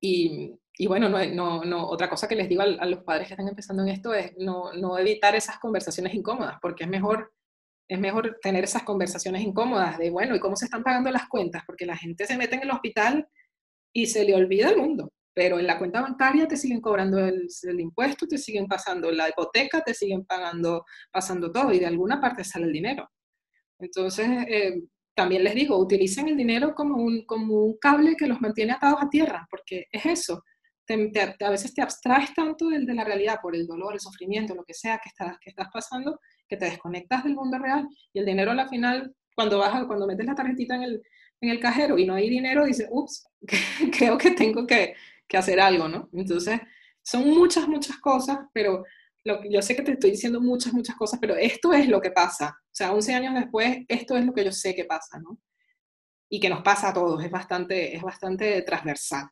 Y, y bueno, no, no, no, otra cosa que les digo a, a, los padres que están empezando en esto es no, no evitar esas conversaciones incómodas, porque es mejor, es mejor tener esas conversaciones incómodas de, bueno, ¿y cómo se están pagando las cuentas? Porque la gente se mete en el hospital y se le olvida el mundo pero en la cuenta bancaria te siguen cobrando el, impuesto, te siguen pasando la hipoteca, te siguen pagando, pasando todo y de alguna parte sale el dinero. Entonces, eh, también les digo, utilicen el dinero como un, como un cable que los mantiene atados a tierra, porque es eso. a veces te abstraes tanto de, de, la realidad por el dolor, el sufrimiento, lo que sea que estás, que estás pasando, que te desconectas del mundo real y el dinero al final cuando vas cuando metes la tarjetita en el, en el cajero y no hay dinero, dices, ups, creo que tengo que, que hacer algo, ¿no? Entonces, son muchas, muchas cosas, pero lo, yo sé que te estoy diciendo muchas, muchas cosas, pero esto es lo que pasa. O sea, 11 años después, esto es lo que yo sé que pasa, ¿no? Y que nos pasa a todos, es bastante, es bastante transversal.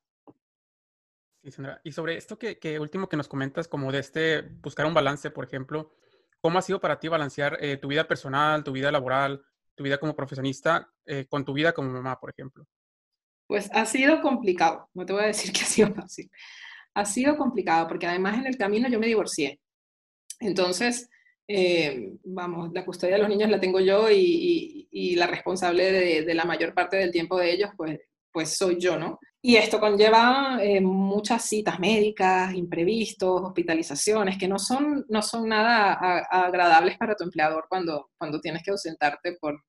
Sí, Sandra. Y sobre esto que, que, último que nos comentas, como de este buscar un balance, por ejemplo, ¿cómo ha sido para ti balancear eh, tu vida personal, tu vida laboral, tu vida como profesionista eh, con tu vida como mamá, por ejemplo? Pues ha sido complicado, no te voy a decir que ha sido fácil. Ha sido complicado porque además en el camino yo me divorcié. Entonces, eh, vamos, la custodia de los niños la tengo yo y, la responsable de, de, la mayor parte del tiempo de ellos, pues, pues soy yo, ¿no? Y esto conlleva eh, muchas citas médicas, imprevistos, hospitalizaciones, que no son, no son nada agradables para tu empleador cuando, cuando tienes que ausentarte por,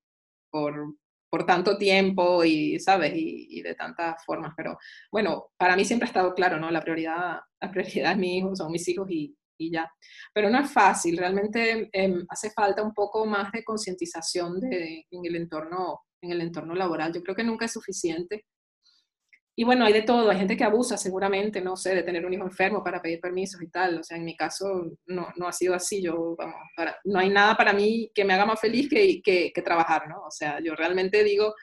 por, por tanto tiempo y, ¿sabes? Y, de tantas formas. Pero bueno, para mí siempre ha estado claro, ¿no? La prioridad, la prioridad es mi hijo, son mis hijos y, y ya. Pero no es fácil, realmente eh, hace falta un poco más de concientización en, el entorno, en el entorno laboral. Yo creo que nunca es suficiente y bueno, hay de todo, hay gente que abusa seguramente, no sé, de tener un hijo enfermo para pedir permisos y tal. O sea, en mi caso no, no ha sido así. Yo, vamos, no hay nada para mí que me haga más feliz que, que, que trabajar, ¿no? O sea, yo realmente digo,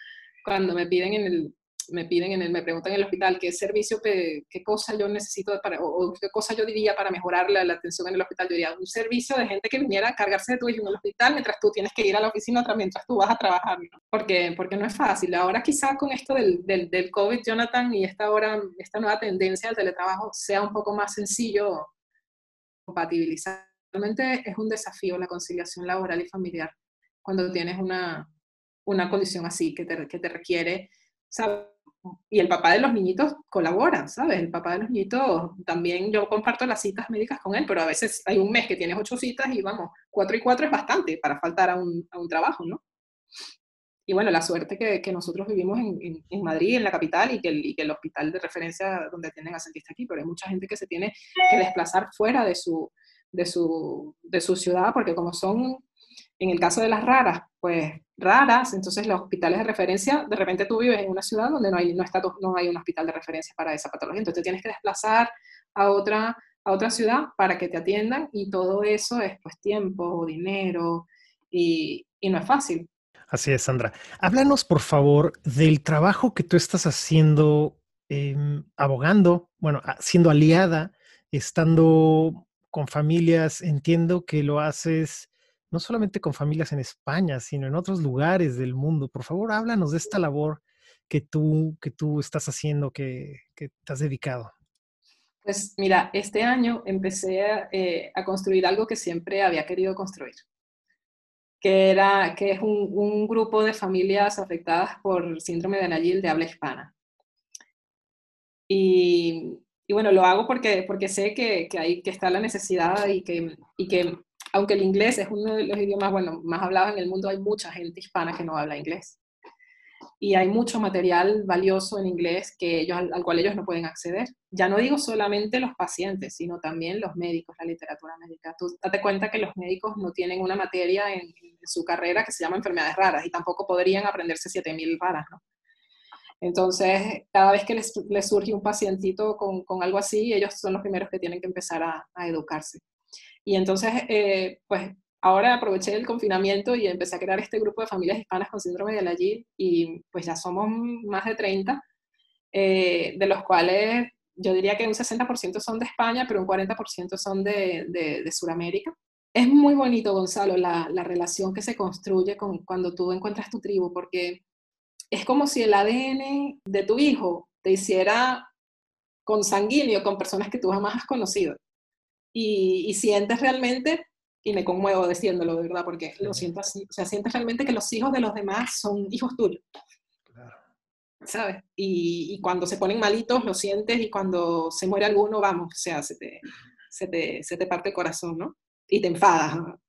cuando me piden en el, me piden en el, me preguntan en el hospital qué servicio, qué, cosa yo necesito para, o, qué cosa yo diría para mejorar la, atención en el hospital. Yo diría un servicio de gente que viniera a cargarse de tu hijo en el hospital mientras tú tienes que ir a la oficina mientras tú vas a trabajar. Porque, porque no es fácil. Ahora quizá con esto del, del, del COVID, Jonathan, y esta, hora, esta nueva tendencia al teletrabajo sea un poco más sencillo compatibilizar. Realmente es un desafío la conciliación laboral y familiar cuando tienes una, una condición así que te, que te requiere, y el papá de los niñitos colabora, ¿sabes? El papá de los niñitos también, yo comparto las citas médicas con él, pero a veces hay un mes que tienes ocho citas y vamos, cuatro y cuatro es bastante para faltar a un, a un trabajo, ¿no? Y bueno, la suerte que, que nosotros vivimos en, en, Madrid, en la capital, y que, el, y que, el, hospital de referencia donde atienden a aquí, pero hay mucha gente que se tiene que desplazar fuera de su, de su, de su ciudad, porque como son en el caso de las raras, pues raras, entonces los hospitales de referencia, de repente tú vives en una ciudad donde no hay, no está, no hay un hospital de referencia para esa patología, entonces tienes que desplazar a otra, a otra ciudad para que te atiendan y todo eso es pues tiempo, dinero y, no es fácil. Así es, Sandra. Háblanos, por favor, del trabajo que tú estás haciendo eh, abogando, bueno, siendo aliada, estando con familias. Entiendo que lo haces no solamente con familias en España, sino en otros lugares del mundo. Por favor, háblanos de esta labor que tú, que tú estás haciendo, que, que te has dedicado. Pues mira, este año empecé a, eh, a, construir algo que siempre había querido construir, que, era, que es un, un grupo de familias afectadas por síndrome de Nayil de habla hispana. Y, y, bueno, lo hago porque, porque sé que, que, hay, que está la necesidad y que, y que aunque el inglés es uno de los idiomas bueno, más hablados en el mundo, hay mucha gente hispana que no habla inglés. Y hay mucho material valioso en inglés que ellos, al, al, cual ellos no pueden acceder. Ya no digo solamente los pacientes, sino también los médicos, la literatura médica. Tú date cuenta que los médicos no tienen una materia en, en su carrera que se llama enfermedades raras y tampoco podrían aprenderse 7.000 raras, ¿no? Entonces, cada vez que les, les surge un pacientito con, con, algo así, ellos son los primeros que tienen que empezar a, a educarse. Y entonces, eh, pues ahora aproveché el confinamiento y empecé a crear este grupo de familias hispanas con síndrome de Alayil y pues ya somos más de 30, eh, de los cuales yo diría que un 60% son de España, pero un 40% son de, de, de Sudamérica. Es muy bonito, Gonzalo, la, la, relación que se construye con, cuando tú encuentras tu tribu, porque es como si el ADN de tu hijo te hiciera consanguíneo con personas que tú jamás has conocido y, y, sientes realmente, y me conmuevo diciéndolo de verdad, porque lo siento así, o sea, sientes realmente que los hijos de los demás son hijos tuyos. Claro. ¿Sabes? Y, y, cuando se ponen malitos lo sientes y cuando se muere alguno, vamos, o sea, se te, se te, se te parte el corazón, ¿no? Y te enfadas. ¿no?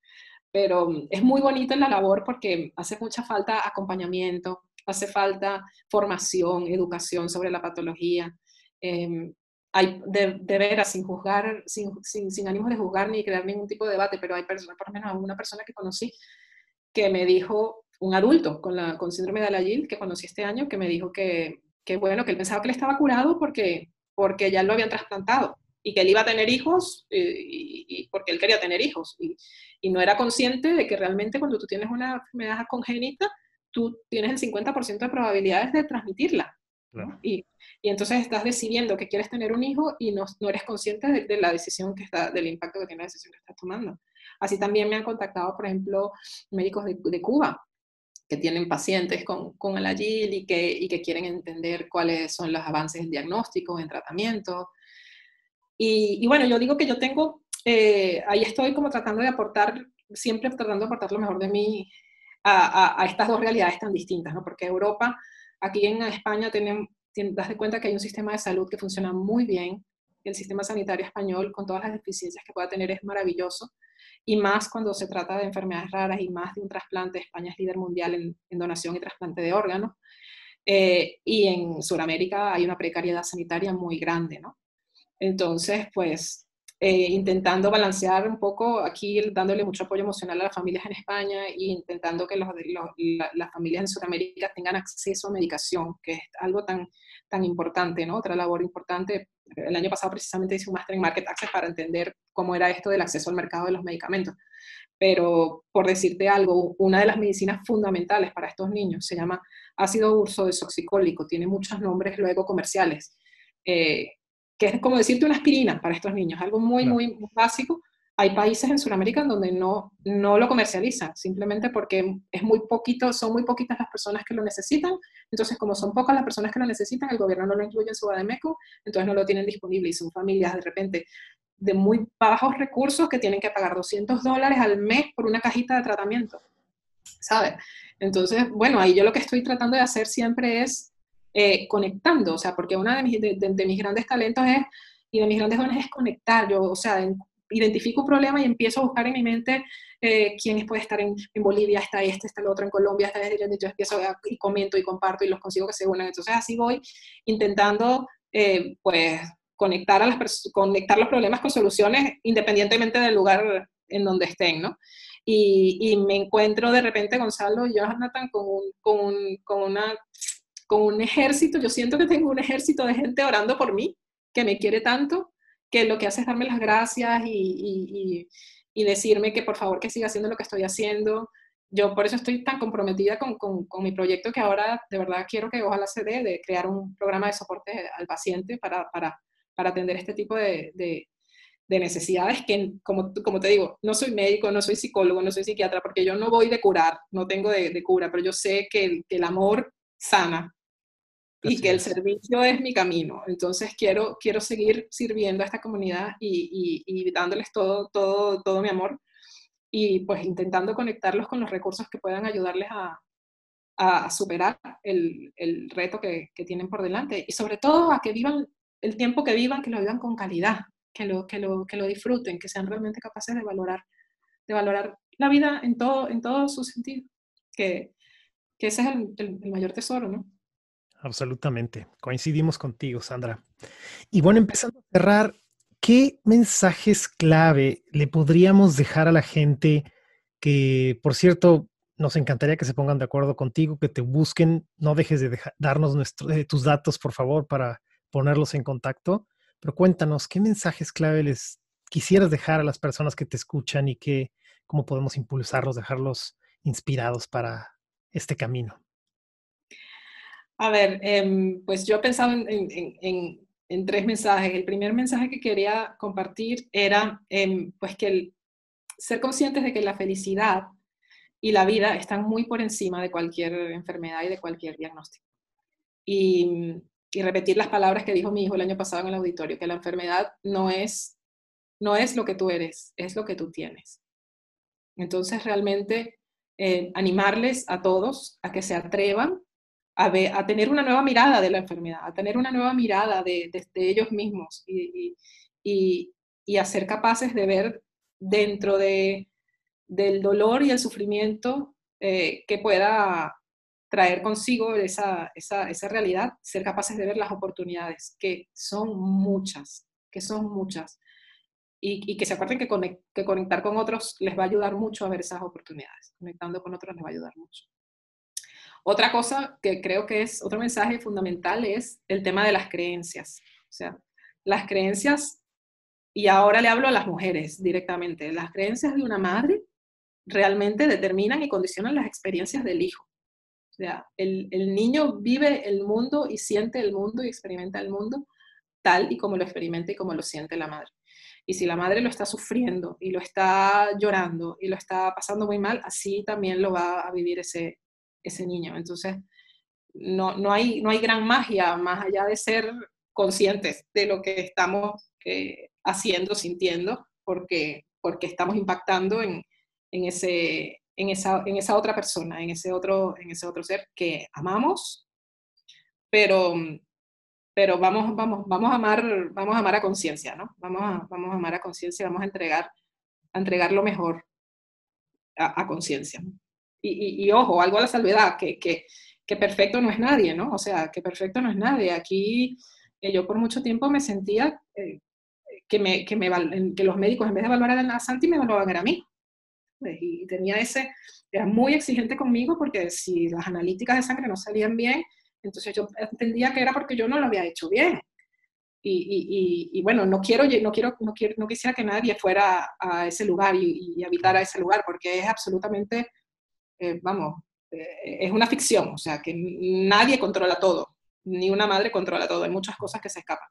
Pero es muy bonita la labor porque hace mucha falta acompañamiento, hace falta formación, educación sobre la patología. Eh, hay de, veras, sin juzgar, sin, sin, sin ánimos de juzgar ni crear ningún tipo de debate, pero hay personas, por lo menos una persona que conocí que me dijo, un adulto con, la, con síndrome de Alagil que conocí este año que me dijo que, que, bueno, que él pensaba que él estaba curado porque, porque ya lo habían trasplantado y que él iba a tener hijos eh, y, porque él quería tener hijos y, y, no era consciente de que realmente cuando tú tienes una enfermedad congénita, tú tienes el 50% de probabilidades de transmitirla. Y, y, entonces estás decidiendo que quieres tener un hijo y no, no eres consciente de, de, la decisión que está, del impacto que tiene la decisión que estás tomando. Así también me han contactado, por ejemplo, médicos de, de Cuba que tienen pacientes con, con el AGIL y que, y que quieren entender cuáles son los avances en diagnóstico, en tratamiento. Y, y bueno, yo digo que yo tengo, eh, ahí estoy como tratando de aportar, siempre tratando de aportar lo mejor de mí a, a, a estas dos realidades tan distintas, ¿no? Porque Europa, aquí en España, tenemos, das de cuenta que hay un sistema de salud que funciona muy bien, el sistema sanitario español, con todas las deficiencias que pueda tener, es maravilloso y más cuando se trata de enfermedades raras y más de un trasplante. España es líder mundial en, en donación y trasplante de órganos. Eh, y en Sudamérica hay una precariedad sanitaria muy grande, ¿no? Entonces, pues, eh, intentando balancear un poco aquí, dándole mucho apoyo emocional a las familias en España e intentando que los, los, la, las familias en Sudamérica tengan acceso a medicación, que es algo tan, tan importante, ¿no? Otra labor importante el año pasado precisamente hice un máster en Market Access para entender cómo era esto del acceso al mercado de los medicamentos. Pero por decirte algo, una de las medicinas fundamentales para estos niños se llama ácido ursodesoxicólico, tiene muchos nombres luego comerciales, eh, que es como decirte una aspirina para estos niños, algo muy, no. muy básico, hay países en Sudamérica donde no, no lo comercializan, simplemente porque es muy poquito, son muy poquitas las personas que lo necesitan. Entonces, como son pocas las personas que lo necesitan, el gobierno no lo incluye en su Bademeco, entonces no lo tienen disponible y son familias de repente de muy bajos recursos que tienen que pagar 200 dólares al mes por una cajita de tratamiento, ¿sabes? Entonces, bueno, ahí yo lo que estoy tratando de hacer siempre es eh, conectando, o sea, porque una de mis, de, de, de mis grandes talentos es, y de mis grandes dones es conectar, yo, o sea, en, identifico un problema y empiezo a buscar en mi mente eh, quién puede estar en, en, Bolivia, está este, está el otro, en Colombia, está este, yo empiezo a, y comento y comparto y los consigo que se unan. Entonces así voy intentando, eh, pues, conectar, a las conectar los problemas con soluciones independientemente del lugar en donde estén, ¿no? Y, y me encuentro de repente, Gonzalo y Jonathan, con un, con, un, con, una, con un ejército, yo siento que tengo un ejército de gente orando por mí, que me quiere tanto, que lo que hace es darme las gracias y, y, y, decirme que por favor que siga haciendo lo que estoy haciendo. Yo por eso estoy tan comprometida con, con, con, mi proyecto que ahora de verdad quiero que ojalá se dé de crear un programa de soporte al paciente para, para, para atender este tipo de, de, de, necesidades que, como, como te digo, no soy médico, no soy psicólogo, no soy psiquiatra, porque yo no voy de curar, no tengo de, de cura, pero yo sé que el, que el amor sana y que el servicio es mi camino. Entonces quiero, quiero seguir sirviendo a esta comunidad y, y, y, dándoles todo, todo, todo mi amor y pues intentando conectarlos con los recursos que puedan ayudarles a, a superar el, el reto que, que, tienen por delante y sobre todo a que vivan el tiempo que vivan, que lo vivan con calidad, que lo, que lo, que lo disfruten, que sean realmente capaces de valorar, de valorar la vida en todo, en todo su sentido, que, que ese es el, el, el mayor tesoro, ¿no? Absolutamente. Coincidimos contigo, Sandra. Y bueno, empezando a cerrar, ¿qué mensajes clave le podríamos dejar a la gente que, por cierto, nos encantaría que se pongan de acuerdo contigo, que te busquen, no dejes de dejar, darnos nuestro, eh, tus datos, por favor, para ponerlos en contacto. Pero cuéntanos, ¿qué mensajes clave les quisieras dejar a las personas que te escuchan y que, cómo podemos impulsarlos, dejarlos inspirados para este camino? A ver, eh, pues yo he pensado en, tres mensajes. El primer mensaje que quería compartir era eh, pues que ser conscientes de que la felicidad y la vida están muy por encima de cualquier enfermedad y de cualquier diagnóstico. Y, y, repetir las palabras que dijo mi hijo el año pasado en el auditorio, que la enfermedad no es, no es lo que tú eres, es lo que tú tienes. Entonces realmente eh, animarles a todos a que se atrevan a, tener una nueva mirada de la enfermedad, a tener una nueva mirada de, ellos mismos y, y, a ser capaces de ver dentro de, del dolor y el sufrimiento eh, que pueda traer consigo esa, realidad, ser capaces de ver las oportunidades, que son muchas, que son muchas. Y, que se acuerden que, que conectar con otros les va a ayudar mucho a ver esas oportunidades. Conectando con otros les va a ayudar mucho. Otra cosa que creo que es otro mensaje fundamental es el tema de las creencias. O sea, las creencias, y ahora le hablo a las mujeres directamente, las creencias de una madre realmente determinan y condicionan las experiencias del hijo. O sea, el, el niño vive el mundo y siente el mundo y experimenta el mundo tal y como lo experimenta y como lo siente la madre. Y si la madre lo está sufriendo y lo está llorando y lo está pasando muy mal, así también lo va a vivir ese, ese niño. Entonces, no, no, hay, no hay gran magia más allá de ser conscientes de lo que estamos eh, haciendo, sintiendo, porque, porque estamos impactando en, en, ese, en, esa, en esa otra persona, en ese otro, en ese otro ser que amamos, pero, pero vamos, vamos, vamos, a amar, vamos a amar a conciencia, ¿no? Vamos a, vamos a amar a conciencia, vamos a entregar, a entregar lo mejor a, conciencia. Y, ojo, algo a la salvedad, que, que, que, perfecto no es nadie, ¿no? O sea, que perfecto no es nadie. Aquí eh, yo por mucho tiempo me sentía eh, que, me, que, me, que los médicos en vez de evaluar a Santi me evaluaban a mí. Y tenía ese, era muy exigente conmigo porque si las analíticas de sangre no salían bien, entonces yo entendía que era porque yo no lo había hecho bien. Y, y, y, bueno, no quiero, no, quiero, no, quiero, no quisiera que nadie fuera a ese lugar y habitara ese lugar, porque es absolutamente, vamos, eh, es una ficción, o sea, que nadie controla todo, ni una madre controla todo, hay muchas cosas que se escapan.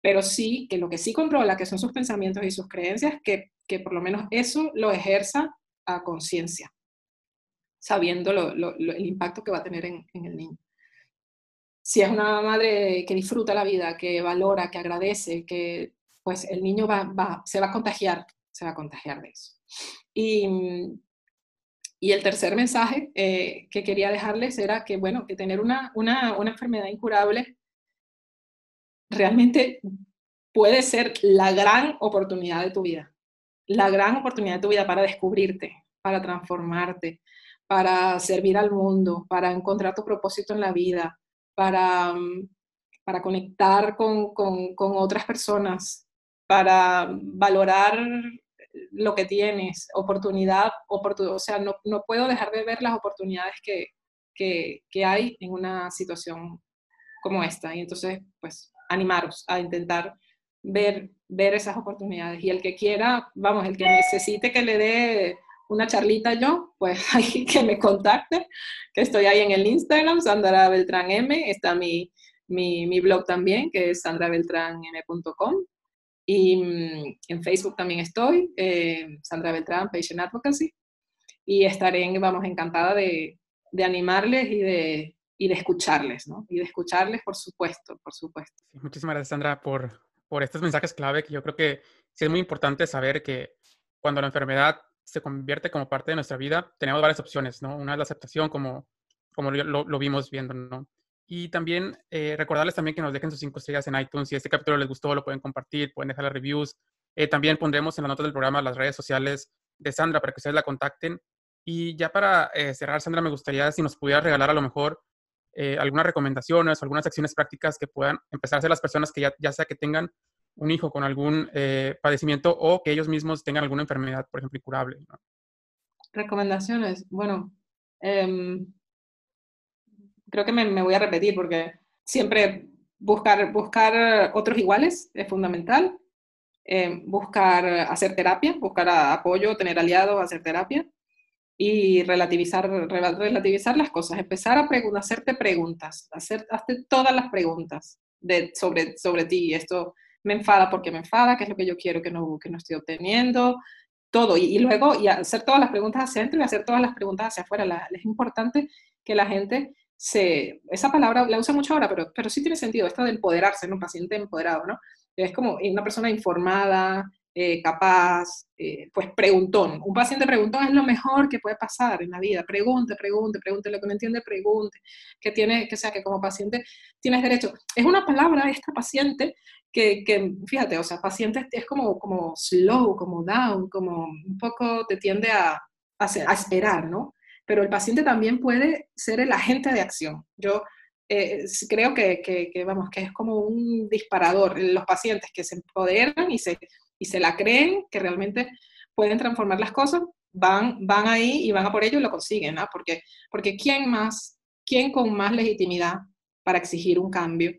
Pero sí, que lo que sí controla, que son sus pensamientos y sus creencias, que, que por lo menos eso lo ejerza a conciencia, sabiendo lo, lo, el impacto que va a tener en, en el niño si es una madre que disfruta la vida, que valora, que agradece, que pues el niño va, va, se va a contagiar, se va a contagiar de eso. Y, y el tercer mensaje eh, que quería dejarles era que, bueno, que tener una, una, una enfermedad incurable realmente puede ser la gran oportunidad de tu vida, la gran oportunidad de tu vida para descubrirte, para transformarte, para servir al mundo, para encontrar tu propósito en la vida, para, mm, para conectar con, con, con otras personas, para valorar lo que tienes, oportunidad, o sea, no, no, puedo dejar de ver las oportunidades que, que, que, hay en una situación como esta. Y entonces, pues, animaros a intentar ver, ver esas oportunidades. Y el que quiera, vamos, el que necesite que le dé una charlita yo, pues hay que me contacte, que estoy ahí en el Instagram, Sandra Beltrán M, está mi, mi, mi blog también, que es sandrabeltranm.com. Y mm, en Facebook también estoy, eh, Sandra Beltrán, Patient Advocacy. Y estaré, vamos, encantada de, de animarles y de, y de escucharles, ¿no? Y de escucharles, por supuesto, por supuesto. muchísimas gracias, Sandra, por, por estos mensajes clave que yo creo que sí es muy importante saber que cuando la enfermedad se convierte como parte de nuestra vida, tenemos varias opciones, ¿no? Una es la aceptación, como, como lo, lo vimos viendo, ¿no? Y también eh, recordarles también que nos dejen sus cinco estrellas en iTunes. Si este capítulo les gustó, lo pueden compartir, pueden dejar las reviews. Eh, también pondremos en la nota del programa las redes sociales de Sandra para que ustedes la contacten. Y ya para eh, cerrar, Sandra, me gustaría si nos pudiera regalar a lo mejor algunas recomendaciones, algunas acciones prácticas que puedan empezar a hacer las personas que ya, ya sea que tengan un hijo con algún eh, padecimiento o que ellos mismos tengan alguna enfermedad, por ejemplo, incurable. Recomendaciones. Bueno, em, creo que me, voy a repetir porque siempre buscar, buscar otros iguales es fundamental. Em, buscar hacer terapia, buscar apoyo, tener aliados, hacer terapia y relativizar, relativizar las cosas, empezar a hacerte preguntas, hacer, hazte todas las preguntas de, sobre, sobre ti. Esto me enfada porque me enfada, qué es lo que yo quiero que no, que no estoy obteniendo, todo. Y, luego, y hacer todas las preguntas hacia adentro y hacer todas las preguntas hacia afuera. es importante que la gente se, esa palabra la usa mucho ahora, pero, pero sí tiene sentido, esto de empoderarse, ¿no? Un paciente empoderado, ¿no? Es como una persona informada, eh, capaz, eh, pues preguntón. Un paciente preguntón es lo mejor que puede pasar en la vida. Pregunte, pregunte, pregunte, lo que no entiende, pregunte. Que tiene, que sea que como paciente tienes derecho. Es una palabra esta paciente que, que, fíjate, o sea, paciente es como, como slow, como down, como un poco te tiende a, a, a esperar, ¿no? Pero el paciente también puede ser el agente de acción. Yo eh, creo que, que, que, vamos, que es como un disparador. Los pacientes que se empoderan y se y se la creen que realmente pueden transformar las cosas, van, van ahí y van a por ello y lo consiguen, ¿no? Porque, porque ¿quién más ¿quién con más legitimidad para exigir un cambio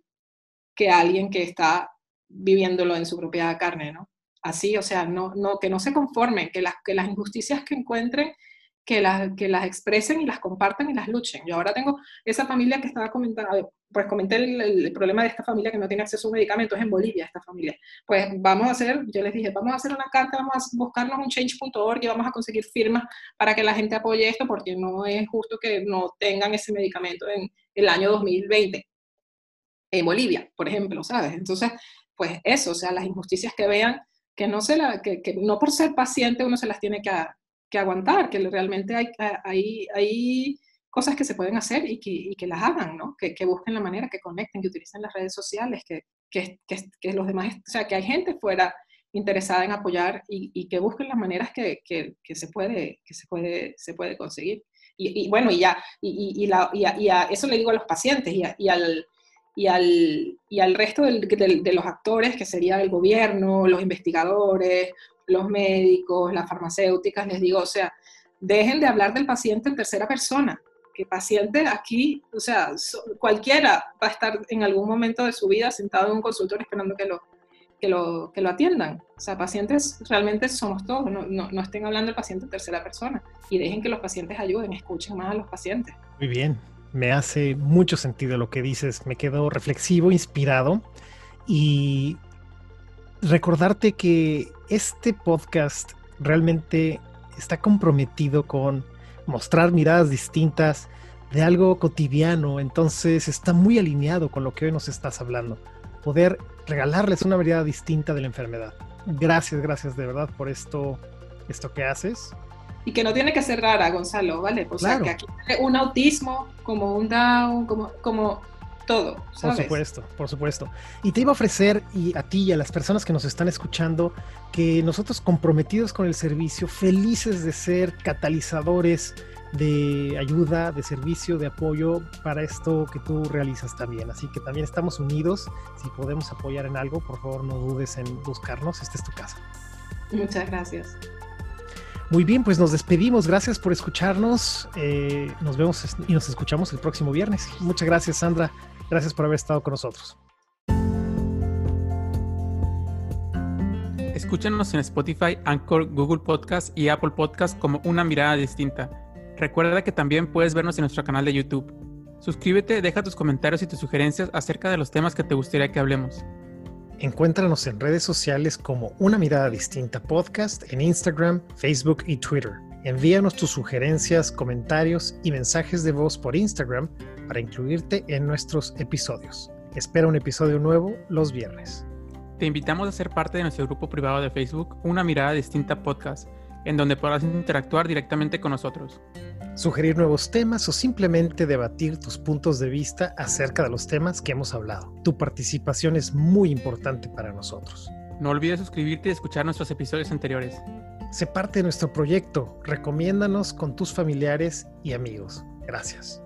que alguien que está viviéndolo en su propia carne, ¿no? Así, o sea, no, no, que no se conformen, que las, que las injusticias que encuentren que las, que las expresen y las compartan y las luchen. Yo ahora tengo esa familia que estaba comentando, pues comenté el, problema de esta familia que no tiene acceso a medicamentos en Bolivia, esta familia. Pues vamos a hacer, yo les dije, vamos a hacer una carta, vamos a buscarnos un change.org y vamos a conseguir firmas para que la gente apoye esto, porque no es justo que no tengan ese medicamento en el año 2020 en Bolivia, por ejemplo, ¿sabes? Entonces, pues eso, o sea, las injusticias que vean, que no, se la, que, que no por ser paciente uno se las tiene que, que aguantar, que realmente hay, hay, hay cosas que se pueden hacer y que, que las hagan, ¿no? Que, que, busquen la manera, que conecten, que utilicen las redes sociales, que, que, que, los demás, o sea, que hay gente fuera interesada en apoyar y, que busquen las maneras que, se puede, que se puede, se puede conseguir. Y, bueno, y ya, y, y, eso le digo a los pacientes y, al, y al, y al resto de los actores, que sería el gobierno, los investigadores, los médicos, las farmacéuticas, les digo, o sea, dejen de hablar del paciente en tercera persona, que paciente aquí, o sea, cualquiera va a estar en algún momento de su vida sentado en un consultorio esperando que lo, que lo, que lo atiendan. O sea, pacientes realmente somos todos, no, no, no estén hablando del paciente en tercera persona y dejen que los pacientes ayuden, escuchen más a los pacientes. Muy bien, me hace mucho sentido lo que dices, me quedo reflexivo, inspirado y recordarte que este podcast realmente está comprometido con mostrar miradas distintas de algo cotidiano, entonces está muy alineado con lo que hoy nos estás hablando. Poder regalarles una mirada distinta de la enfermedad. Gracias, gracias de verdad por esto, esto que haces. Y que no tiene que ser rara, Gonzalo, ¿vale? O sea, que aquí un autismo, como un Down, como, como todo. Por supuesto, por supuesto. Y te iba a ofrecer y a ti y a las personas que nos están escuchando que nosotros comprometidos con el servicio, felices de ser catalizadores de ayuda, de servicio, de apoyo para esto que tú realizas también. Así que también estamos unidos. Si podemos apoyar en algo, por favor no dudes en buscarnos. Esta es tu casa. Muchas gracias. Muy bien, pues nos despedimos. Gracias por escucharnos. Eh, nos vemos y nos escuchamos el próximo viernes. Muchas gracias, Sandra. Gracias por haber estado con nosotros. Escúchanos en Spotify, Anchor, Google Podcast y Apple Podcast como una mirada distinta. Recuerda que también puedes vernos en nuestro canal de YouTube. Suscríbete, deja tus comentarios y tus sugerencias acerca de los temas que te gustaría que hablemos. Encuéntranos en redes sociales como Una Mirada Distinta Podcast en Instagram, Facebook y Twitter. Envíanos tus sugerencias, comentarios y mensajes de voz por Instagram para incluirte en nuestros episodios. Espera un episodio nuevo los viernes. Te invitamos a ser parte de nuestro grupo privado de Facebook, Una Mirada Distinta Podcast, en donde podrás interactuar directamente con nosotros. Sugerir nuevos temas o simplemente debatir tus puntos de vista acerca de los temas que hemos hablado. Tu participación es muy importante para nosotros. No olvides suscribirte y escuchar nuestros episodios anteriores. Sé parte de nuestro proyecto. Recomiéndanos con tus familiares y amigos. Gracias.